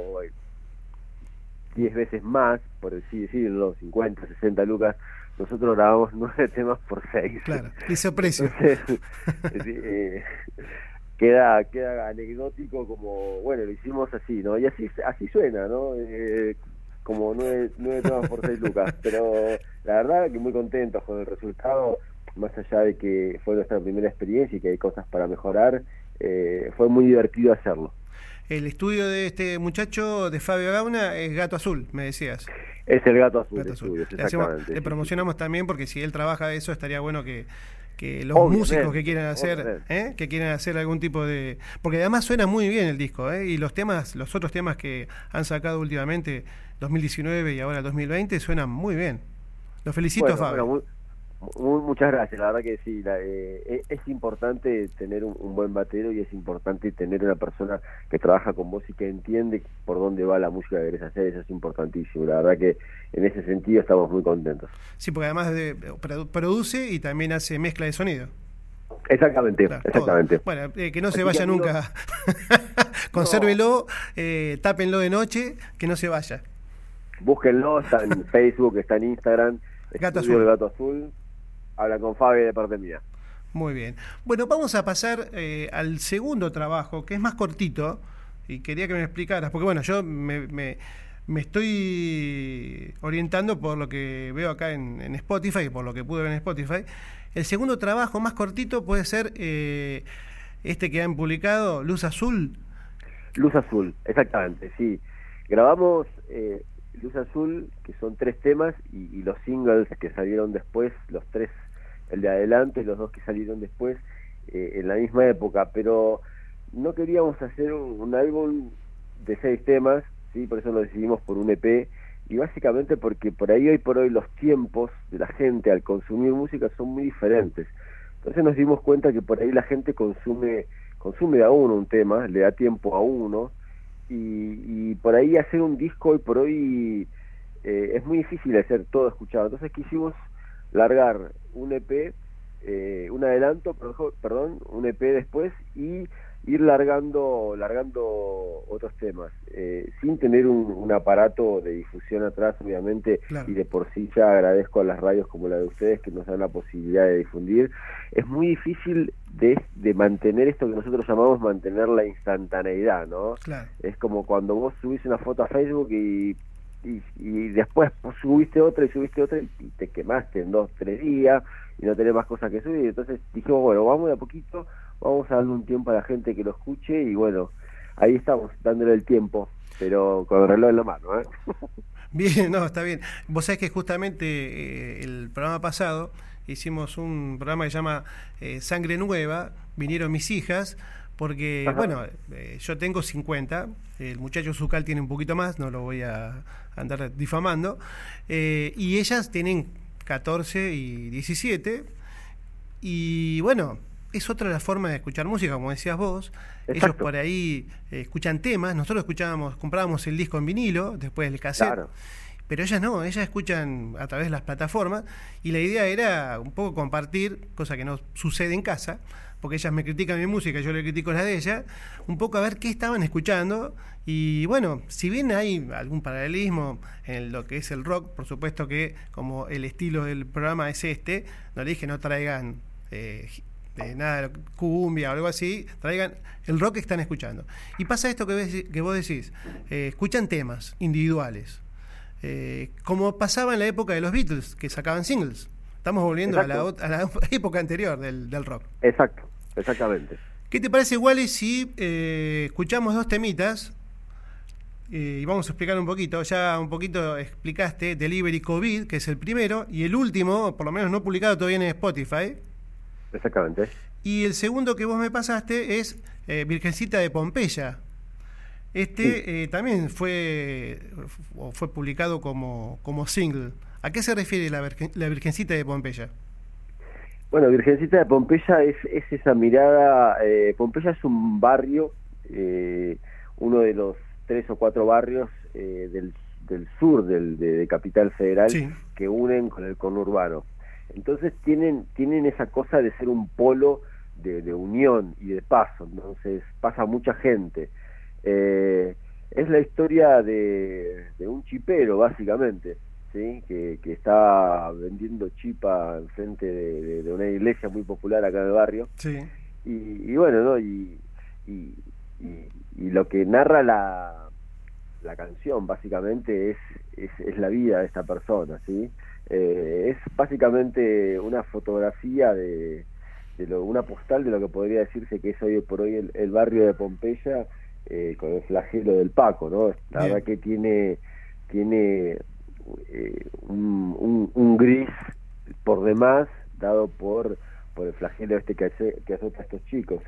10 veces más, por así decirlo, 50, 60 lucas, nosotros grabamos 9 temas por 6. Claro, hizo precio. Entonces, eh, queda queda anecdótico como, bueno, lo hicimos así, ¿no? Y así así suena, ¿no? Eh, como nueve, nueve temas por seis lucas. Pero la verdad que muy contentos con el resultado, más allá de que fue nuestra primera experiencia y que hay cosas para mejorar, eh, fue muy divertido hacerlo. el estudio de este muchacho, de Fabio Gauna, es Gato Azul, me decías. Es el gato azul. Gato de Azul. estudios, Le, hacemos- promocionamos también porque si él trabaja de eso, estaría bueno que, que los Obviamente, músicos que quieran hacer. ¿eh? que quieran hacer algún tipo de... Porque además suena muy bien el disco, ¿eh? y los temas, los otros temas que han sacado últimamente, 2019 y ahora 2020, suenan muy bien. Los felicito, Bueno, Fabio. bueno, mu- mu- muchas gracias, la verdad que sí, la- eh, es, es importante tener un, un buen batero y es importante tener una persona que trabaja con vos y que entiende por dónde va la música que querés hacer, eso es importantísimo, la verdad que en ese sentido estamos muy contentos. Sí, porque además de, produ- produce y también hace mezcla de sonido. Exactamente, Claro, exactamente. todo. Bueno, eh, que no se vaya amigos, nunca. Consérvelo, eh, tápenlo de noche, que no se vaya. Búsquenlo, está en Facebook, está en Instagram, Gato Azul. Gato Azul, habla con Fabi de parte mía. Muy bien. Bueno, vamos a pasar eh, al segundo trabajo, que es más cortito, y quería que me explicaras, porque bueno, yo me, me- me estoy orientando por lo que veo acá en, en Spotify, por lo que pude ver en Spotify. El segundo trabajo más cortito puede ser eh, este que han publicado, Luz Azul. Luz Azul, exactamente, sí. Grabamos eh, Luz Azul, que son tres temas, y, y los singles que salieron después, los tres, el de adelante, los dos que salieron después, eh, en la misma época, pero no queríamos hacer un, un álbum de seis temas, sí, por eso lo decidimos por un EP, y básicamente porque por ahí hoy por hoy los tiempos de la gente al consumir música son muy diferentes. Entonces nos dimos cuenta que por ahí la gente consume consume de a uno un tema, le da tiempo a uno, y, y por ahí hacer un disco hoy por hoy eh, es muy difícil hacer todo escuchado. Entonces quisimos largar un EP, eh, un adelanto, perdón, un EP después y ir largando largando otros temas eh, sin tener un, un aparato de difusión atrás obviamente Claro. y de por sí ya agradezco a las radios como la de ustedes que nos dan la posibilidad de difundir es muy difícil de, de mantener esto que nosotros llamamos mantener la instantaneidad no Claro. es como cuando vos subís una foto a Facebook y, y, y después vos subiste otra y subiste otra y, y te quemaste en dos, tres días y no tenés más cosas que subir. Entonces dijimos, bueno, vamos de a poquito, vamos a darle un tiempo a la gente que lo escuche y bueno, ahí estamos, dándole el tiempo, pero con el reloj en la mano. ¿eh? Bien, no, está bien. Vos sabés que justamente eh, el programa pasado hicimos un programa que se llama eh, Sangre Nueva, vinieron mis hijas, porque, Ajá. bueno, eh, yo tengo 50, el muchacho Zucal tiene un poquito más, no lo voy a andar difamando, eh, y ellas tienen 14 y 17, y bueno, es otra la forma de escuchar música, como decías vos. Ellos por ahí eh, escuchan temas, nosotros escuchábamos, comprábamos el disco en vinilo, después el cassette. Claro. Pero ellas no, ellas escuchan a través de las plataformas y la idea era un poco compartir, cosa que no sucede en casa, porque ellas me critican mi música, yo le critico la de ellas, un poco a ver qué estaban escuchando y bueno, si bien hay algún paralelismo en lo que es el rock, por supuesto que como el estilo del programa es este, no le dije no traigan eh, de nada, de cumbia o algo así, traigan el rock que están escuchando. Y pasa esto que, ves- que vos decís, eh, escuchan temas individuales, eh, como pasaba en la época de los Beatles, que sacaban singles. Estamos volviendo a la, a la época anterior del, del rock. Exacto, exactamente. ¿Qué te parece, Wally, si eh, escuchamos dos temitas? eh, y vamos a explicar un poquito. Ya un poquito explicaste Delivery COVID, que es el primero, y el último, por lo menos no publicado todavía en Spotify. Exactamente. Y el segundo que vos me pasaste es eh, Virgencita de Pompeya. Este también fue, fue publicado como, como single. ¿A qué se refiere la, Virgen- la Virgencita de Pompeya? Bueno, Virgencita de Pompeya es, es esa mirada, eh, Pompeya es un barrio, eh, uno de los tres o cuatro barrios eh, del, del sur del, de, de Capital Federal Sí. que unen con el conurbano. Entonces tienen, tienen esa cosa de ser un polo de, de unión y de paso, entonces pasa mucha gente. Eh, es la historia de, de un chipero, básicamente, ¿sí? que, que está vendiendo chipa enfrente de, de- de una iglesia muy popular acá en el barrio. Sí. Y, y bueno, ¿no? Y, y, lo que narra la, la canción, básicamente, es, es, es la vida de esta persona, ¿sí? Eh, es básicamente una fotografía de, de lo, una postal de lo que podría decirse que es hoy por hoy el, el barrio de Pompeya eh, con el flagelo del Paco, ¿no? La Bien. verdad que tiene, tiene eh, un, un- un gris por demás dado por, por el flagelo este que, hace, que azota a estos chicos.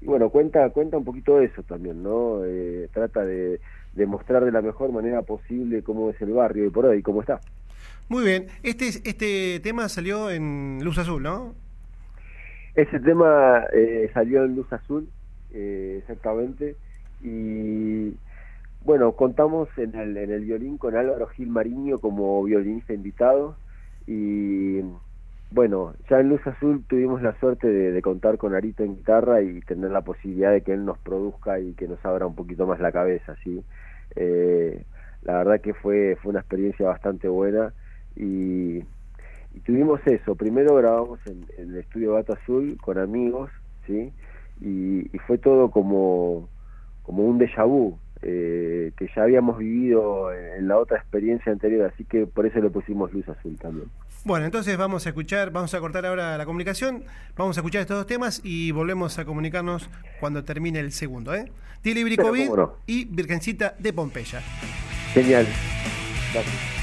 Y bueno, cuenta, cuenta un poquito eso también, ¿no? Eh, trata de, de mostrar de la mejor manera posible cómo es el barrio y por ahí, cómo está. Muy bien. Este, este tema salió en Luz Azul, ¿no? Ese tema eh, salió en Luz Azul, eh, exactamente, y bueno, contamos en el, en el violín con Álvaro Gil Mariño como violinista invitado, y bueno, ya en Luz Azul tuvimos la suerte de, contar con Arito en guitarra y tener la posibilidad de que él nos produzca y que nos abra un poquito más la cabeza, ¿sí? Eh, la verdad que fue, fue una experiencia bastante buena y, tuvimos eso. Primero grabamos en, el estudio Gato Azul con amigos, ¿sí? Y, y fue todo como, como un déjà vu eh, que ya habíamos vivido en la otra experiencia anterior, así que por eso le pusimos Luz Azul también. Bueno, entonces vamos a escuchar, vamos a cortar ahora la comunicación, vamos a escuchar estos dos temas y volvemos a comunicarnos cuando termine el segundo, ¿eh? Tilly Pero, Bricovid ¿cómo no? y Virgencita de Pompeya. Genial. Gracias.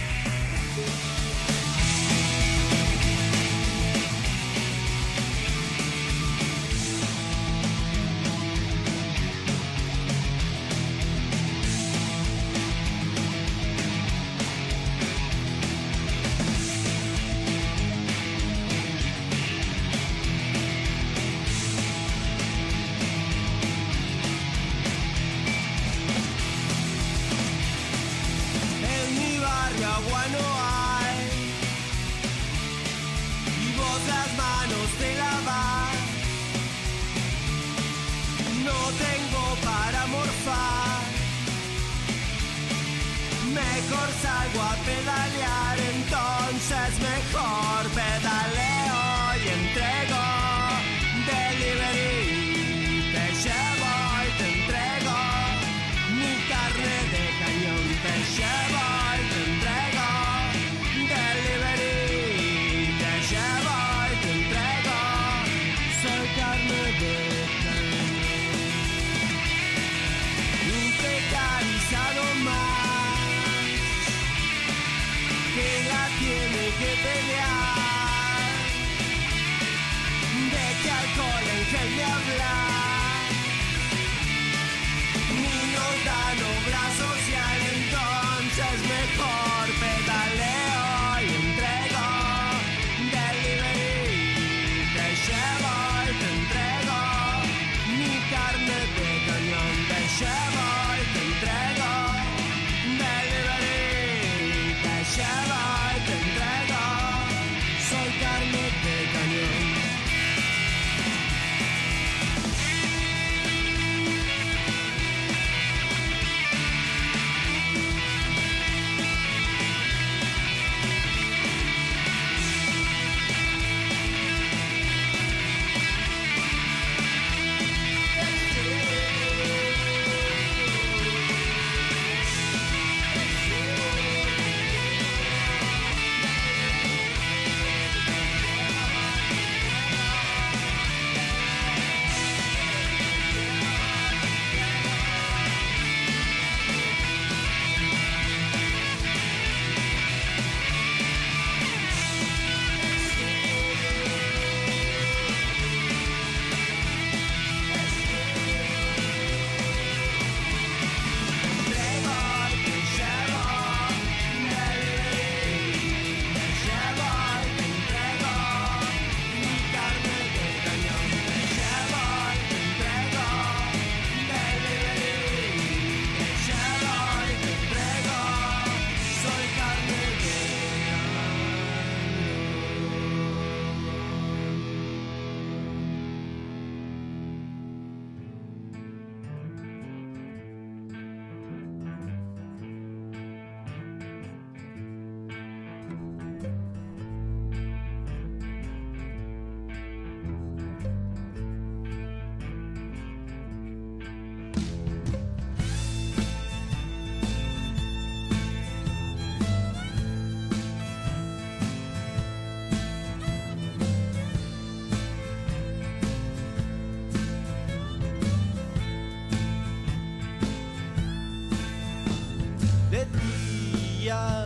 Día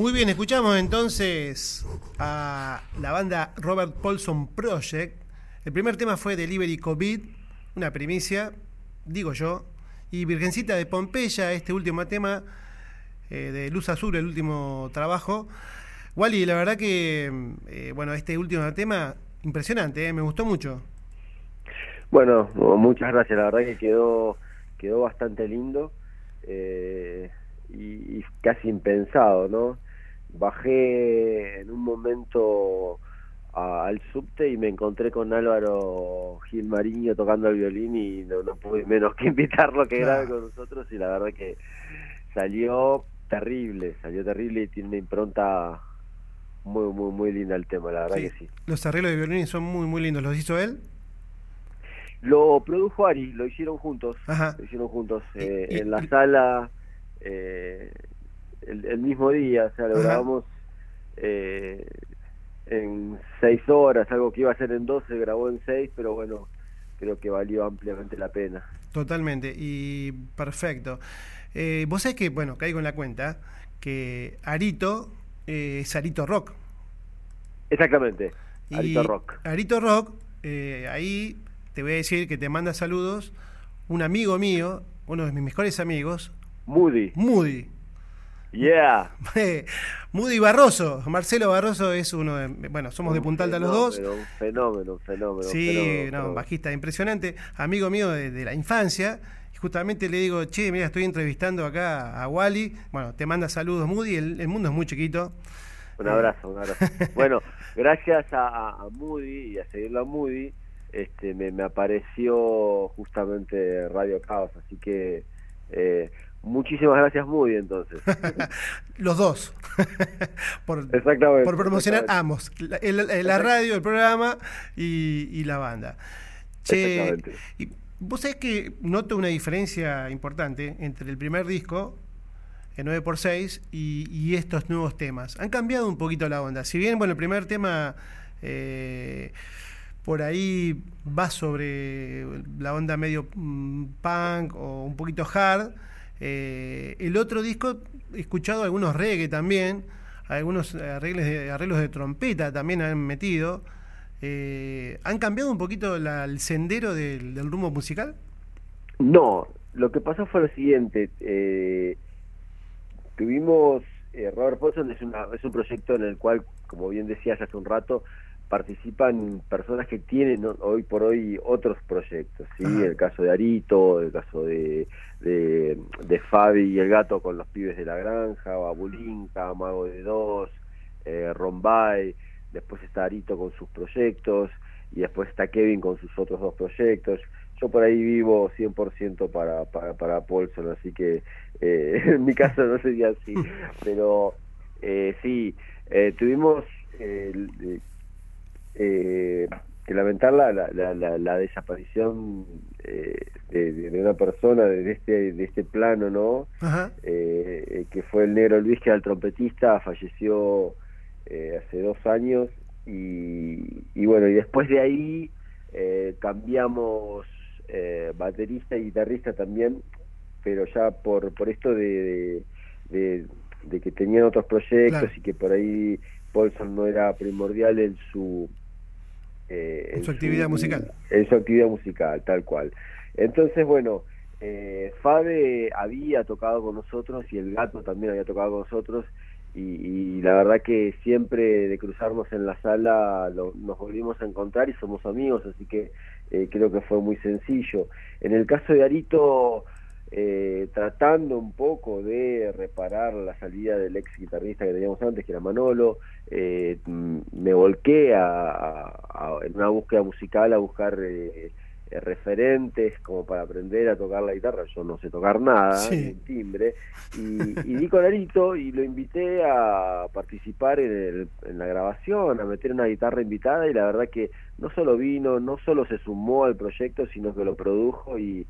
Muy bien, escuchamos entonces a la banda Robert Paulson Project. El primer tema fue Delivery COVID, una primicia, digo yo. Y Virgencita de Pompeya, este último tema eh, de Luz Azul, el último trabajo. Wally, la verdad que, eh, bueno, este último tema, impresionante, eh, me gustó mucho. Bueno, muchas gracias, la verdad que quedó, quedó bastante lindo eh, y, y casi impensado, ¿no? Bajé en un momento a- al subte y me encontré con Álvaro Gilmariño tocando el violín y no, no pude menos que invitarlo que grabe con nosotros y la verdad que salió terrible, salió terrible y tiene una impronta muy, muy, muy linda el tema, la verdad Sí. que sí. Los arreglos de violín son muy, muy lindos. ¿Los hizo él? Lo produjo Ari, lo hicieron juntos, Ajá. lo hicieron juntos eh, en la sala eh, el, el mismo día, o sea, lo Ajá. grabamos eh, en seis horas, algo que iba a ser en dos, se grabó en seis, pero bueno, creo que valió ampliamente la pena. Totalmente, y perfecto. Eh, vos sabés que, bueno, caigo en la cuenta que Arito eh, es Arito Rock. Exactamente, Y Arito Rock. Arito Rock, eh, ahí te voy a decir que te manda saludos un amigo mío, uno de mis mejores amigos, Moody, Moody. Yeah. Moody Barroso. Marcelo Barroso es uno de. Bueno, somos de Un Punta Alta los dos. fenómeno, Un fenómeno, un fenómeno. un Sí, fenómeno, no, fenómeno. bajista impresionante, amigo mío de, de la infancia. Y justamente le digo, che, mira, estoy entrevistando acá a Wally. Bueno, te manda saludos, Moody. El, el mundo es muy chiquito. Un abrazo, un abrazo. bueno, gracias a Moody y a seguirlo a Moody, este, me, me apareció justamente Radio Caos, así que eh, muchísimas gracias Moody entonces. Los dos. por, Exactamente. por promocionar exactamente. ambos. La, el- la radio, el programa y, y la banda. Che, Exactamente. y vos sabés que noto una diferencia importante entre el primer disco, el 9x6, y, y estos nuevos temas. Han cambiado un poquito la onda. Si bien, bueno, el primer tema eh, por ahí va sobre la onda medio mm, punk o un poquito hard, eh, el otro disco he escuchado algunos reggae también, algunos arreglos de, arreglos de trompeta también han metido. Eh, ¿Han cambiado un poquito la- el sendero del, del rumbo musical? No, lo que pasó fue lo siguiente. eh, tuvimos, eh, Robert Paulson es, una, es un proyecto en el cual, como bien decías hace un rato, participan personas que tienen hoy por hoy otros proyectos, ¿sí? Ajá. El caso de Arito, el caso de, de, de Fabi y el gato con los pibes de la granja, Babulinka, Mago de Dos, eh, Rombay, después está Arito con sus proyectos y después está Kevin con sus otros dos proyectos. Yo por ahí vivo 100% para, para, para Paulson, así que eh, en mi caso no sería así, pero eh, sí, eh, tuvimos eh, el- eh, que lamentar la, la, la, la- desaparición eh, de, una persona de este, de este plano, ¿no? Eh, eh, que fue el negro Luis, que era el trompetista, falleció eh, hace dos años y, y bueno, y después de ahí eh, cambiamos baterista y guitarrista también, pero ya por, por esto de, de, de- de que tenían otros proyectos Claro. y que por ahí Paulson no era primordial en su eh, En su actividad musical. en su actividad musical, tal cual. Entonces, bueno, eh, Fabe había tocado con nosotros y el gato también había tocado con nosotros y, y la verdad que siempre de cruzarnos en la sala lo- nos volvimos a encontrar y somos amigos, así que eh, creo que fue muy sencillo. En el caso de Arito, eh, tratando un poco de reparar la salida del ex guitarrista que teníamos antes, que era Manolo, eh, mm, me volqué a, a- a- en una búsqueda musical a buscar eh, eh, referentes como para aprender a tocar la guitarra. Yo no sé tocar nada, Sí. ni timbre, y, y di con Arito y lo invité a participar en, el- en la grabación, a meter una guitarra invitada y la verdad que no solo vino, no solo se sumó al proyecto, sino que lo produjo y,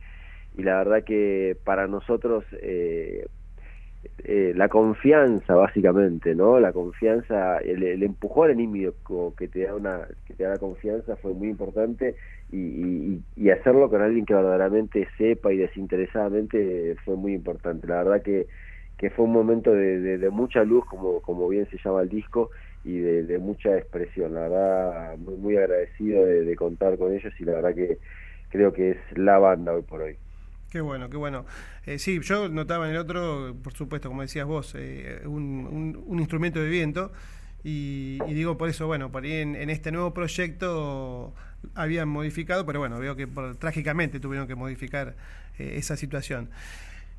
y la verdad que para nosotros eh, eh, la confianza básicamente no la confianza el, el empujón anímico que te da una que te da la confianza fue muy importante y, y, y hacerlo con alguien que verdaderamente sepa y desinteresadamente fue muy importante la verdad que que fue un momento de, de- mucha luz, como, como bien se llama el disco, y de, mucha expresión. La verdad, muy, muy agradecido de, de contar con ellos y la verdad que creo que es la banda hoy por hoy. Qué bueno, qué bueno. Eh, sí, yo notaba en el otro, por supuesto, como decías vos, eh, un, instrumento de viento. Y, digo por eso, bueno, por ahí en, este nuevo proyecto habían modificado, pero bueno, veo que por- trágicamente tuvieron que modificar eh, esa situación.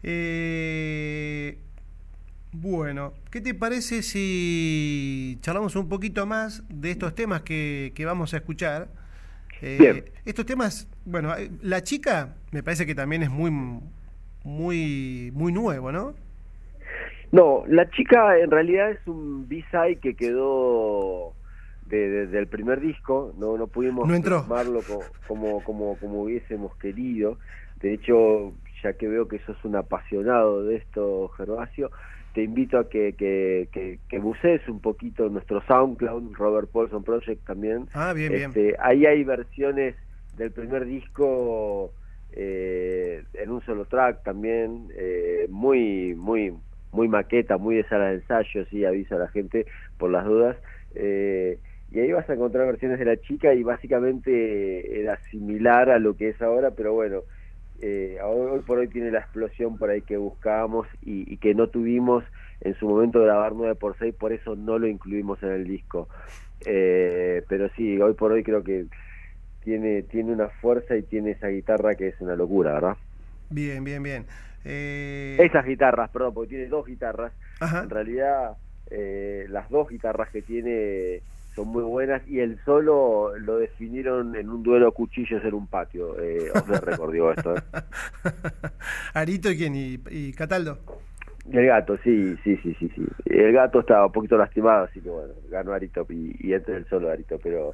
Eh, bueno, ¿qué te parece si charlamos un poquito más de estos temas que vamos a escuchar? Eh, Bien. Estos temas, bueno, eh, la chica me parece que también es muy, muy, muy nuevo, ¿no? No, La Chica en realidad es un B-side que quedó de- de- del primer disco, no no pudimos No plasmarlo co- como, como, como hubiésemos querido. De hecho, ya que veo que sos un apasionado de esto, Gervasio, te invito a que, que, que, que bucees un poquito nuestro SoundCloud, Robert Paulson Project también. Ah, bien, bien. Este, ahí hay versiones del primer disco eh, en un solo track también, eh, muy, muy, muy maqueta, muy de sala de ensayo, sí, aviso a la gente por las dudas. Eh, y ahí vas a encontrar versiones de la chica y básicamente era similar a lo que es ahora, pero bueno, eh, hoy, por hoy tiene la explosión por ahí que buscábamos y, y que no tuvimos en su momento de grabar 9x6, por eso no lo incluimos en el disco. Eh, pero sí, hoy por hoy creo que tiene, tiene una fuerza y tiene esa guitarra que es una locura, ¿verdad? Bien, bien, bien. Eh, Esas guitarras, perdón, porque tiene dos guitarras. Ajá. En realidad, eh, las dos guitarras que tiene son muy buenas y el solo lo definieron en un duelo cuchillos en un patio. Eh, os recordió esto. ¿eh? Arito y quién, y, y Cataldo. El gato, sí, sí, sí, sí, sí. El gato estaba un poquito lastimado, así que bueno, ganó Arito y, y entre el solo Arito, pero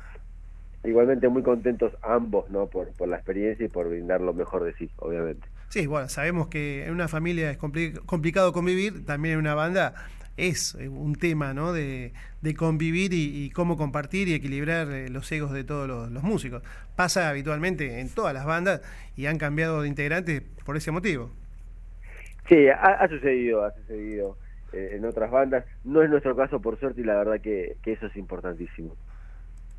igualmente muy contentos ambos, ¿no? Por, por la experiencia y por brindar lo mejor de sí, obviamente. Sí, bueno, sabemos que en una familia es compli- complicado convivir, también en una banda es eh, un tema, ¿no? De, de convivir y, y cómo compartir y equilibrar eh, los egos de todos los, los músicos. Pasa habitualmente en todas las bandas y han cambiado de integrantes por ese motivo. Sí, ha, ha sucedido, ha sucedido eh, en otras bandas. No es nuestro caso, por suerte, y la verdad que, que eso es importantísimo.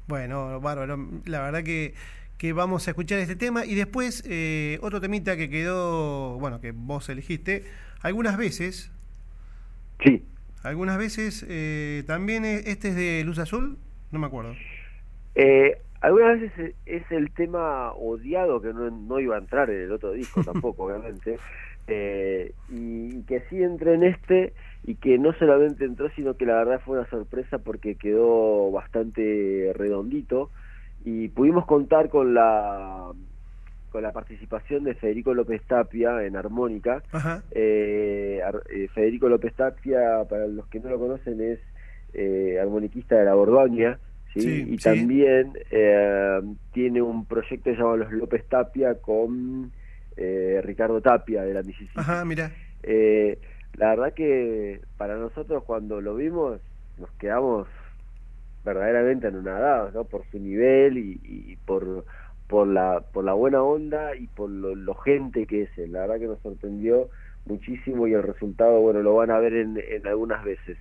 Bueno, bárbaro. La verdad que, que vamos a escuchar este tema y después eh, otro temita que quedó, bueno, que vos elegiste, algunas veces. Sí. Algunas veces eh, también es- este es de Luz Azul, no me acuerdo. Eh, algunas veces es el tema odiado que no, no iba a entrar en el otro disco tampoco, obviamente, eh, y que sí entró en este y que no solamente entró, sino que la verdad fue una sorpresa porque quedó bastante redondito y pudimos contar con la con la participación de Federico López Tapia en armónica. Eh, eh, Federico López Tapia, para los que no lo conocen, es eh, armoniquista de la. Sí, y sí. también eh, tiene un proyecto llamado Los López Tapia con eh, Ricardo Tapia de la Mississippi. Ajá, mira. La verdad que para nosotros cuando lo vimos nos quedamos verdaderamente anonadados, ¿no? Por su nivel y, y por por la por la buena onda y por lo, lo gente que es él. La verdad que nos sorprendió muchísimo y el resultado, bueno, lo van a ver en, en algunas veces.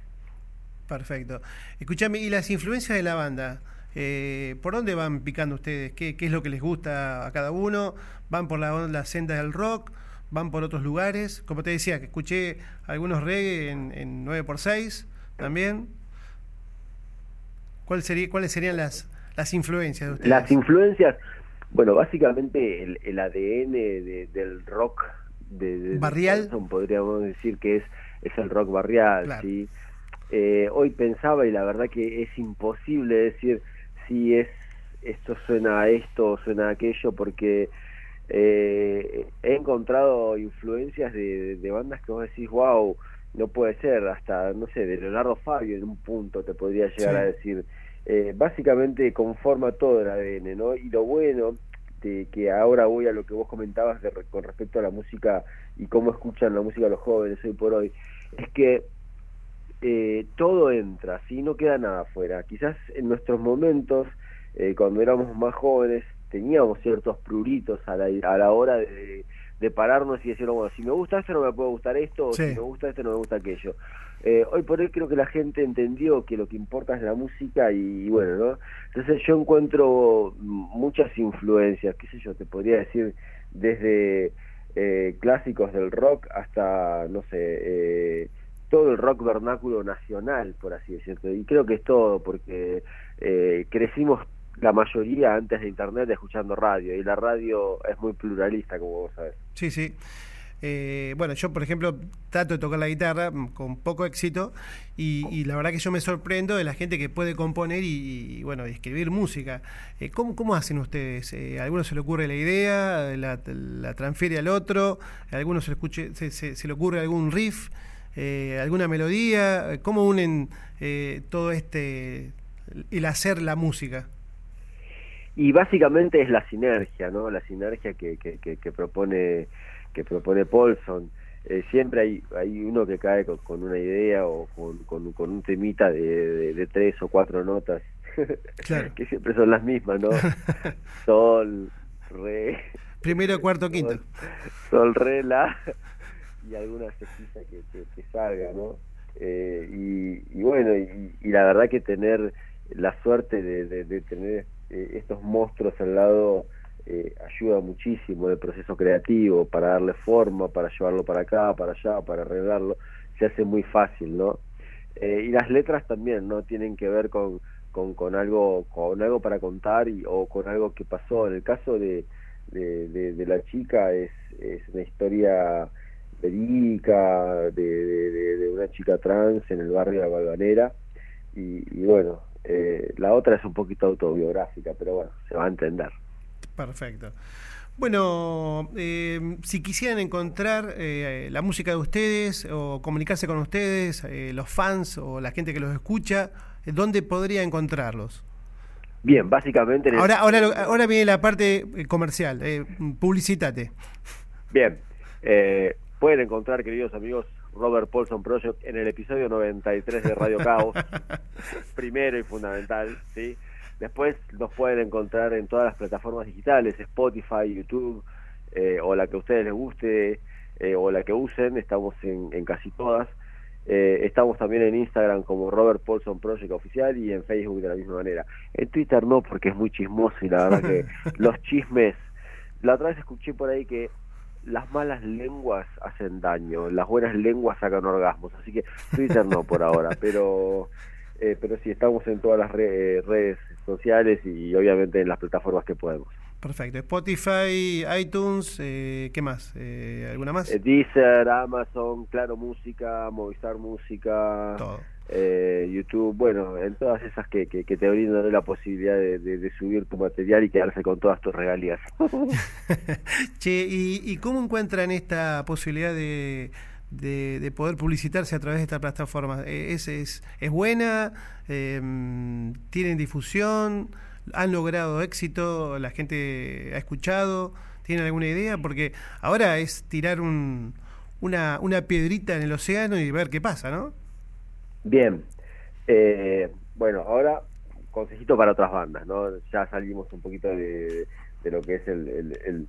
Perfecto. Escúchame, ¿y las influencias de la banda? Eh, ¿Por dónde van picando ustedes? ¿Qué, qué es lo que les gusta a cada uno? ¿Van por la, la senda del rock? ¿Van por otros lugares? Como te decía, que escuché algunos reggae en, en 9x6 también. ¿Cuál sería, ¿Cuáles serían las, las influencias de ustedes? Las influencias, bueno, básicamente el, el ADN de- del rock de, ¿Barrial? Johnson, podríamos decir que es, es el rock barrial, Claro. ¿sí? Eh, hoy pensaba y la verdad que es imposible decir si es esto suena a esto o suena a aquello porque eh, he encontrado influencias de, de bandas que vos decís, wow, no puede ser, hasta, no sé, de Leonardo Fabio en un punto te podría llegar Sí. a decir. Eh, básicamente conforma todo el ADN, ¿no? Y lo bueno de que ahora voy a lo que vos comentabas de, con respecto a la música y cómo escuchan la música los jóvenes hoy por hoy, es que eh, todo entra, ¿sí? no queda nada afuera. Quizás en nuestros momentos, eh, cuando éramos más jóvenes, teníamos ciertos pruritos a la, a la hora de, de pararnos y decir, bueno, si me gusta esto no me puede gustar esto, o si me gusta esto no me gusta aquello. Eh, hoy por hoy creo que la gente entendió que lo que importa es la música y, bueno, ¿no? Entonces yo encuentro muchas influencias, qué sé yo, te podría decir desde eh, clásicos del rock hasta, no sé, eh, todo el rock vernáculo nacional, por así decirlo. Y creo que es todo, porque eh, crecimos la mayoría antes de Internet escuchando radio, y la radio es muy pluralista, como vos sabés. Sí, sí. Eh, bueno, yo por ejemplo trato de tocar la guitarra mm, con poco éxito y, la verdad que yo me sorprendo de la gente que puede componer y, y, bueno, escribir música. Eh, ¿cómo, ¿Cómo hacen ustedes? Eh, ¿A alguno se le ocurre la idea, la, transfiere al otro? ¿A alguno se le, escuche, se, se- le ocurre algún riff, alguna melodía? ¿Cómo unen todo este, el hacer la música? Y básicamente es la sinergia, ¿no? La sinergia que, que, que, que propone que propone Paulson. Eh, siempre hay, hay uno que cae con, con una idea o con, con, con un temita de, de, de tres o cuatro notas, Claro. que siempre son las mismas, ¿no? Sol, re, Primero, cuarto, quinto. sol, sol, re, la, y alguna cejita que, que, que salga, ¿no? Eh, y, y bueno, y, y la verdad que tener la suerte de, de, de tener eh, estos monstruos al lado eh, ayuda muchísimo el proceso creativo, para darle forma, para llevarlo para acá, para allá, para arreglarlo, se hace muy fácil, ¿no? Eh, y las letras también, ¿no? Tienen que ver con, con, algo con algo para contar y, o con algo que pasó. En el caso de, de, la chica es, es una historia verídica de una chica trans en el barrio de la Balvanera y, y bueno, eh, la otra es un poquito autobiográfica, pero bueno, se va a entender. Perfecto. Bueno, eh, si quisieran encontrar eh, la música de ustedes o comunicarse con ustedes, eh, los fans o la gente que los escucha, eh, ¿dónde podría encontrarlos? Bien, básicamente... en el- Ahora, ahora, ahora viene la parte eh, comercial, eh, publicitate. Bien, pueden encontrar, queridos amigos, Robert Paulson Project en el episodio 93 de Radio Caos, primero y fundamental, ¿sí? Después nos pueden encontrar en todas las plataformas digitales, Spotify, YouTube, eh, o la que a ustedes les guste, eh, o la que usen, estamos en, en casi todas. Eh, estamos también en Instagram como Robert Paulson Project Oficial y en Facebook de la misma manera. En Twitter no, porque es muy chismoso y la verdad que los chismes... La otra vez escuché por ahí que las malas lenguas hacen daño, las buenas lenguas sacan orgasmos, así que Twitter no por ahora, pero eh, pero sí estamos en todas las re- eh, redes sociales y obviamente en las plataformas que podemos. Perfecto. Spotify, iTunes, eh, ¿qué más? Eh, ¿Alguna más? Eh, Deezer, Amazon, Claro Música, Movistar Música, Todo. eh, YouTube, bueno, en todas esas que, que, que te brindan la posibilidad de, de- de subir tu material y quedarse con todas tus regalías. Che, ¿y, y cómo encuentran esta posibilidad de, de, de poder publicitarse a través de esta plataforma? Eh, ¿Es, es, es buena? Eh, ¿Tienen difusión? ¿Han logrado éxito? ¿La gente ha escuchado? ¿Tienen alguna idea? Porque ahora es tirar un, una, una piedrita en el océano y ver qué pasa, ¿no? Bien, eh, bueno, ahora consejito para otras bandas, ¿no? Ya salimos un poquito de, de lo que es el, el- el-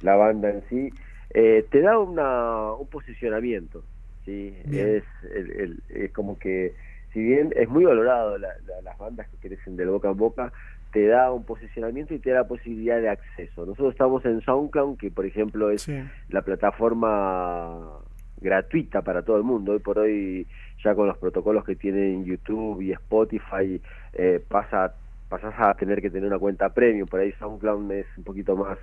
la banda en sí. Eh, te da una, un posicionamiento, ¿sí? Es, el- el- es como que, si bien es muy valorado la- la- las bandas que crecen del boca en boca, te da un posicionamiento y te da la posibilidad de acceso. Nosotros estamos en SoundCloud, que por ejemplo es Sí. la plataforma gratuita para todo el mundo. Hoy por hoy, ya con los protocolos que tienen YouTube y Spotify, eh, pasa pasas a tener que tener una cuenta premium. Por ahí SoundCloud es un poquito más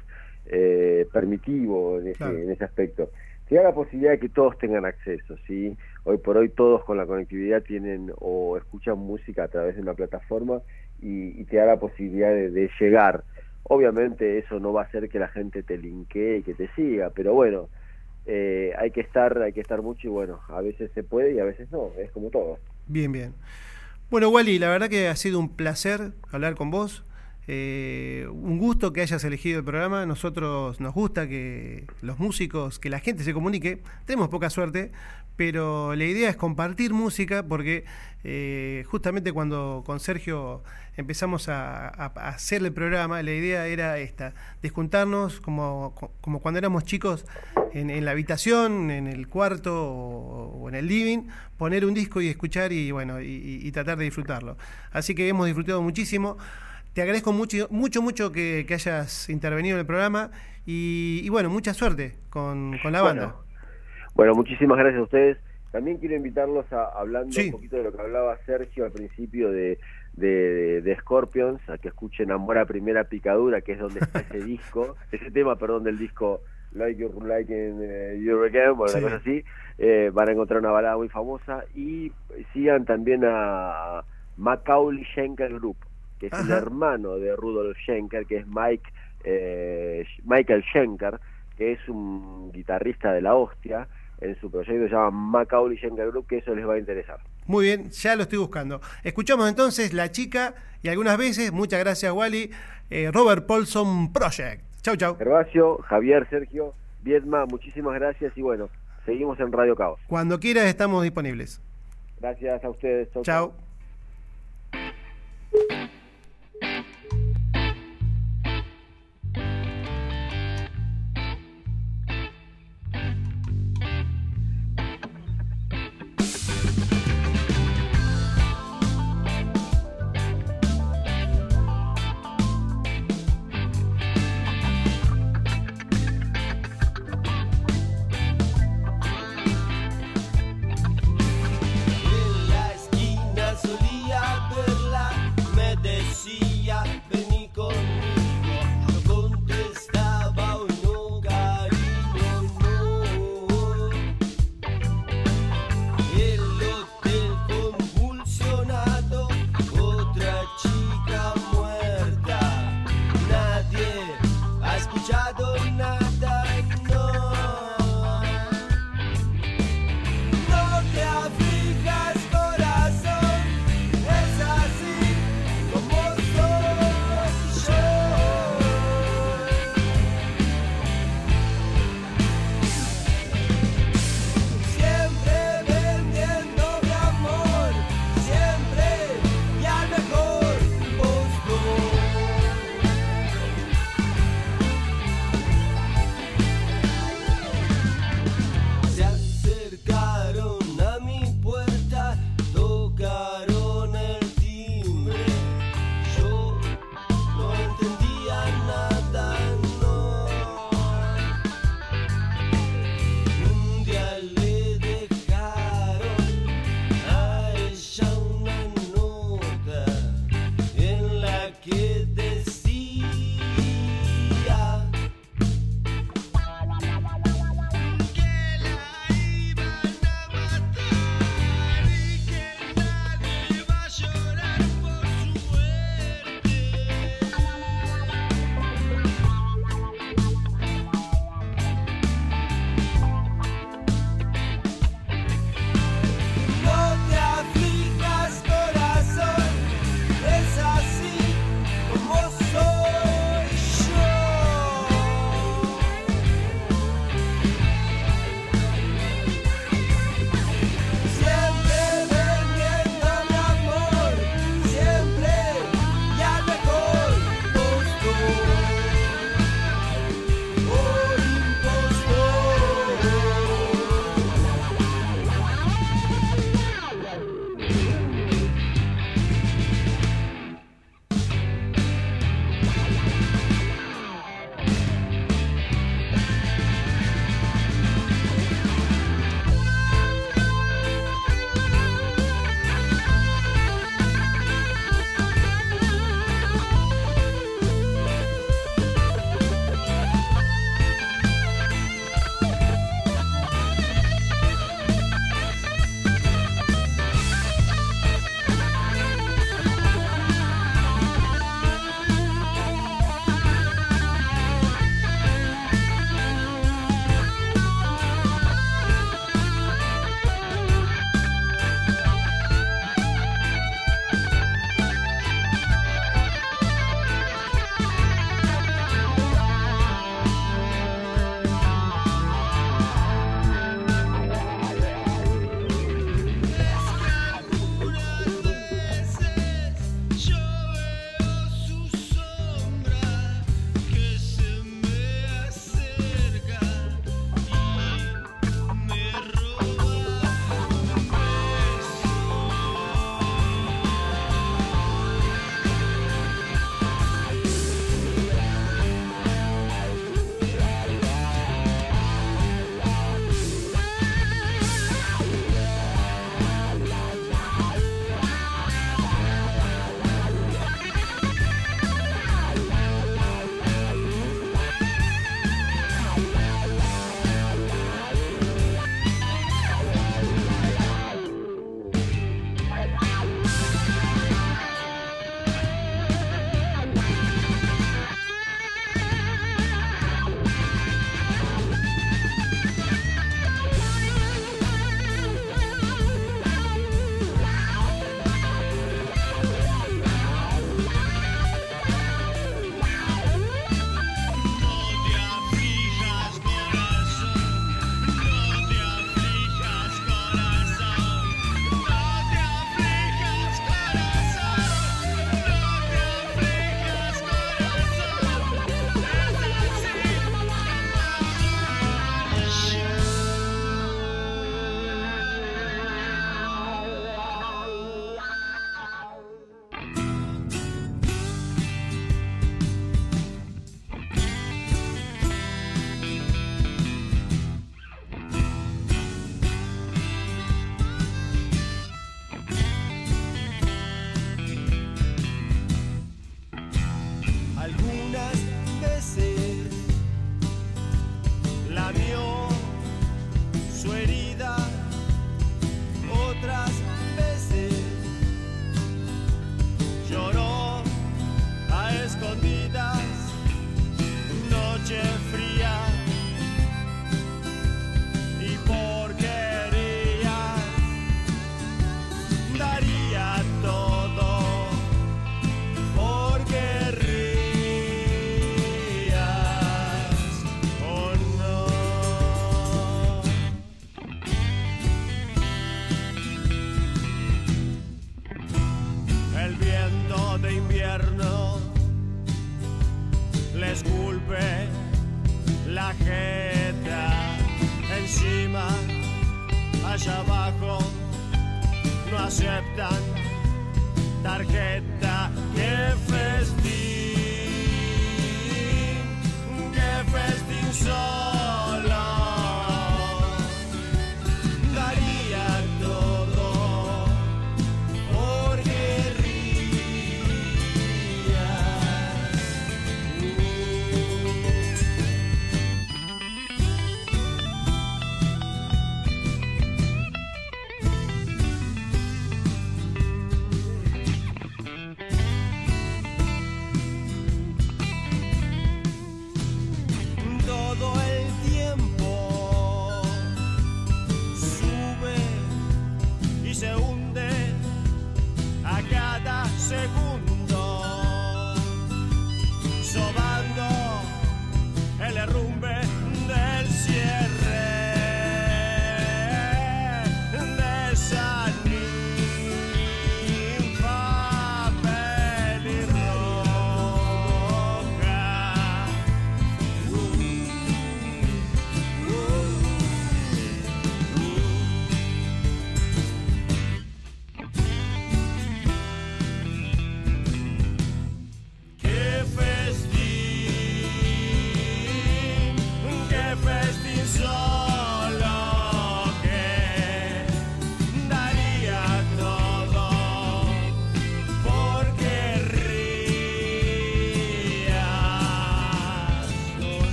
eh, permitivo en ese, Claro. en ese aspecto. Te da la posibilidad de que todos tengan acceso, ¿sí? Hoy por hoy todos con la conectividad tienen o escuchan música a través de una plataforma y, y te da la posibilidad de, de llegar. Obviamente eso no va a hacer que la gente te linkee y que te siga, pero bueno, eh, hay que estar, hay que estar mucho y bueno, a veces se puede y a veces no, es como todo. Bien, bien. Bueno, Wally, la verdad que ha sido un placer hablar con vos. Eh, un gusto que hayas elegido el programa. Nosotros nos gusta que los músicos, que la gente se comunique. Tenemos poca suerte, pero la idea es compartir música porque eh, justamente cuando con Sergio empezamos a, hacer el programa, la idea era esta, de juntarnos como, como cuando éramos chicos en, la habitación, en el cuarto o, en el living, poner un disco y escuchar y bueno, y tratar de disfrutarlo. Así que hemos disfrutado muchísimo. Te agradezco mucho, mucho, mucho que, que hayas intervenido en el programa y, y bueno, mucha suerte con, con la banda. Bueno, bueno, muchísimas gracias a ustedes. También quiero invitarlos a hablando Sí. un poquito de lo que hablaba Sergio al principio de, de, de Scorpions, a que escuchen Amor a Primera Picadura, que es donde está ese disco, ese tema, perdón, del disco Like You Like in eh, You Again, bueno, Sí. una cosa así. Eh, van a encontrar una balada muy famosa y sigan también a Macaulay Schenker Group, que es el hermano de Rudolf Schenker, que es Mike eh, Michael Schenker, que es un guitarrista de la hostia, en su proyecto se llama Macaulay Schenker Group, que eso les va a interesar. Muy bien, ya lo estoy buscando. Escuchamos entonces La Chica y algunas veces, muchas gracias Wally, eh, Robert Paulson Project. Chau, chau. Gervasio, Javier, Sergio, Viedma, muchísimas gracias y bueno, seguimos en Radio Caos. Cuando quieras estamos disponibles. Gracias a ustedes. Chau,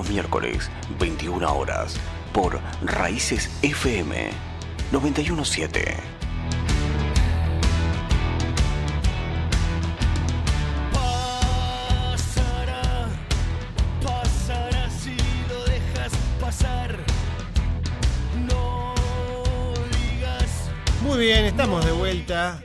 los miércoles, 21 horas, por Raíces FM 917. Pasará, pasará si lo dejas pasar. No digas Muy bien, estamos de vuelta.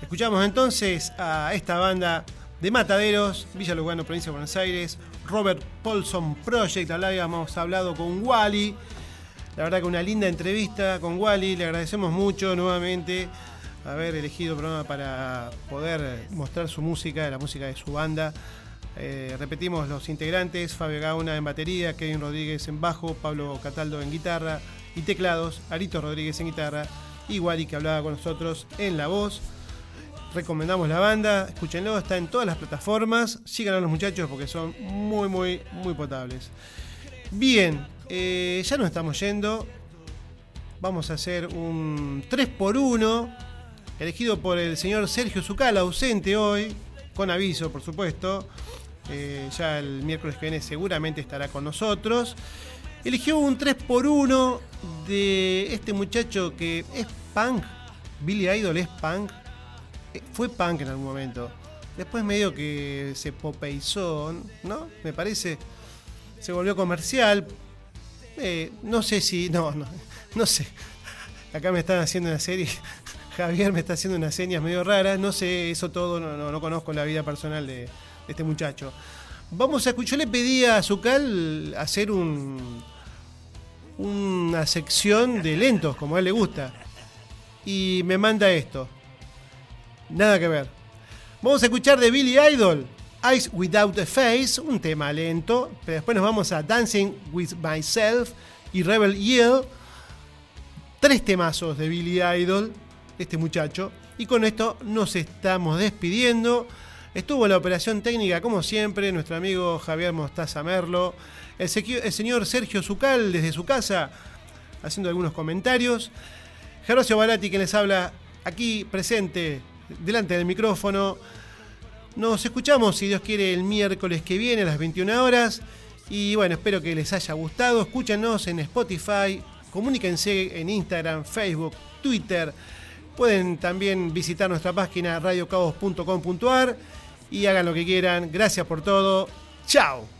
Escuchamos entonces a esta banda de Mataderos, Villa Lugano, provincia de Buenos Aires, Robert Paulson Project. Habíamos hablado con Wally. La verdad que una linda entrevista con Wally. Le agradecemos mucho nuevamente haber elegido el programa para poder mostrar su música, la música de su banda. Eh, repetimos los integrantes, Fabio Gauna en batería, Kevin Rodríguez en bajo, Pablo Cataldo en guitarra y teclados, Arito Rodríguez en guitarra y Wally que hablaba con nosotros en la voz. Recomendamos la banda, escúchenlo, está en todas las plataformas, sigan a los muchachos porque son muy, muy, muy potables. Bien, eh, ya nos estamos yendo. Vamos a hacer un 3x1, elegido por el señor Sergio Zucal, ausente hoy, con aviso, por supuesto. Eh, ya el miércoles que viene seguramente estará con nosotros. Eligió un 3x1 de este muchacho que es punk. Billy Idol es punk. Eh, Fue punk en algún momento. Después medio que se popeizó, ¿no? Me parece. Se volvió comercial. Eh, no sé si. No, no. No sé. Acá me están haciendo una serie. Javier me está haciendo unas señas medio raras. No sé eso todo. No, no, no conozco la vida personal de, de este muchacho. Vamos a escuchar. Yo le pedí a Zucal hacer un. Una sección de lentos, como a él le gusta. Y me manda esto. Nada que ver. Vamos a escuchar de Billy Idol, Eyes Without a Face, un tema lento. Pero después nos vamos a Dancing with Myself y Rebel Yell. Tres temazos de Billy Idol, este muchacho. Y con esto nos estamos despidiendo. Estuvo en la operación técnica, como siempre, nuestro amigo Javier Mostaza Merlo. El, señor Sergio Zucal, desde su casa, haciendo algunos comentarios. Gerosio Balati, que les habla aquí presente, delante del micrófono. Nos escuchamos, si Dios quiere, el miércoles que viene a las 21 horas. Y bueno, espero que les haya gustado. Escúchanos en Spotify, comuníquense en Instagram, Facebook, Twitter. Pueden también visitar nuestra página radiocabos.com.ar y hagan lo que quieran. Gracias por todo. Chao.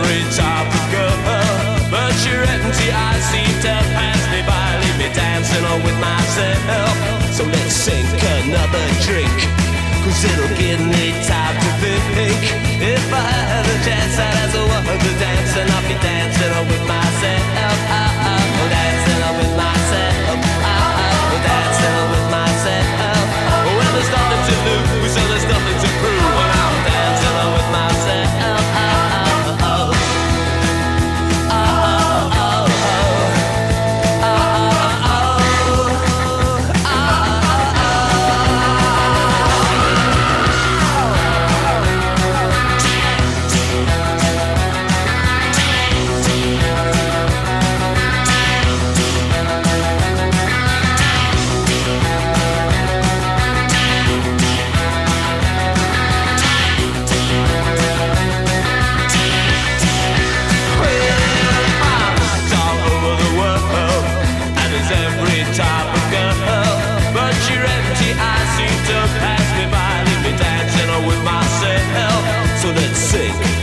every of girl, but you're empty, I seem to pass me by, leave me dancing on with myself. So let's sink another drink, cause it'll give me time to think. If I had a chance, I'd ask a woman to dance, and I'll be dancing on with myself. Oh, oh, dancing on with myself. Oh, dancing on with myself. When there's nothing to lose and there's nothing to prove,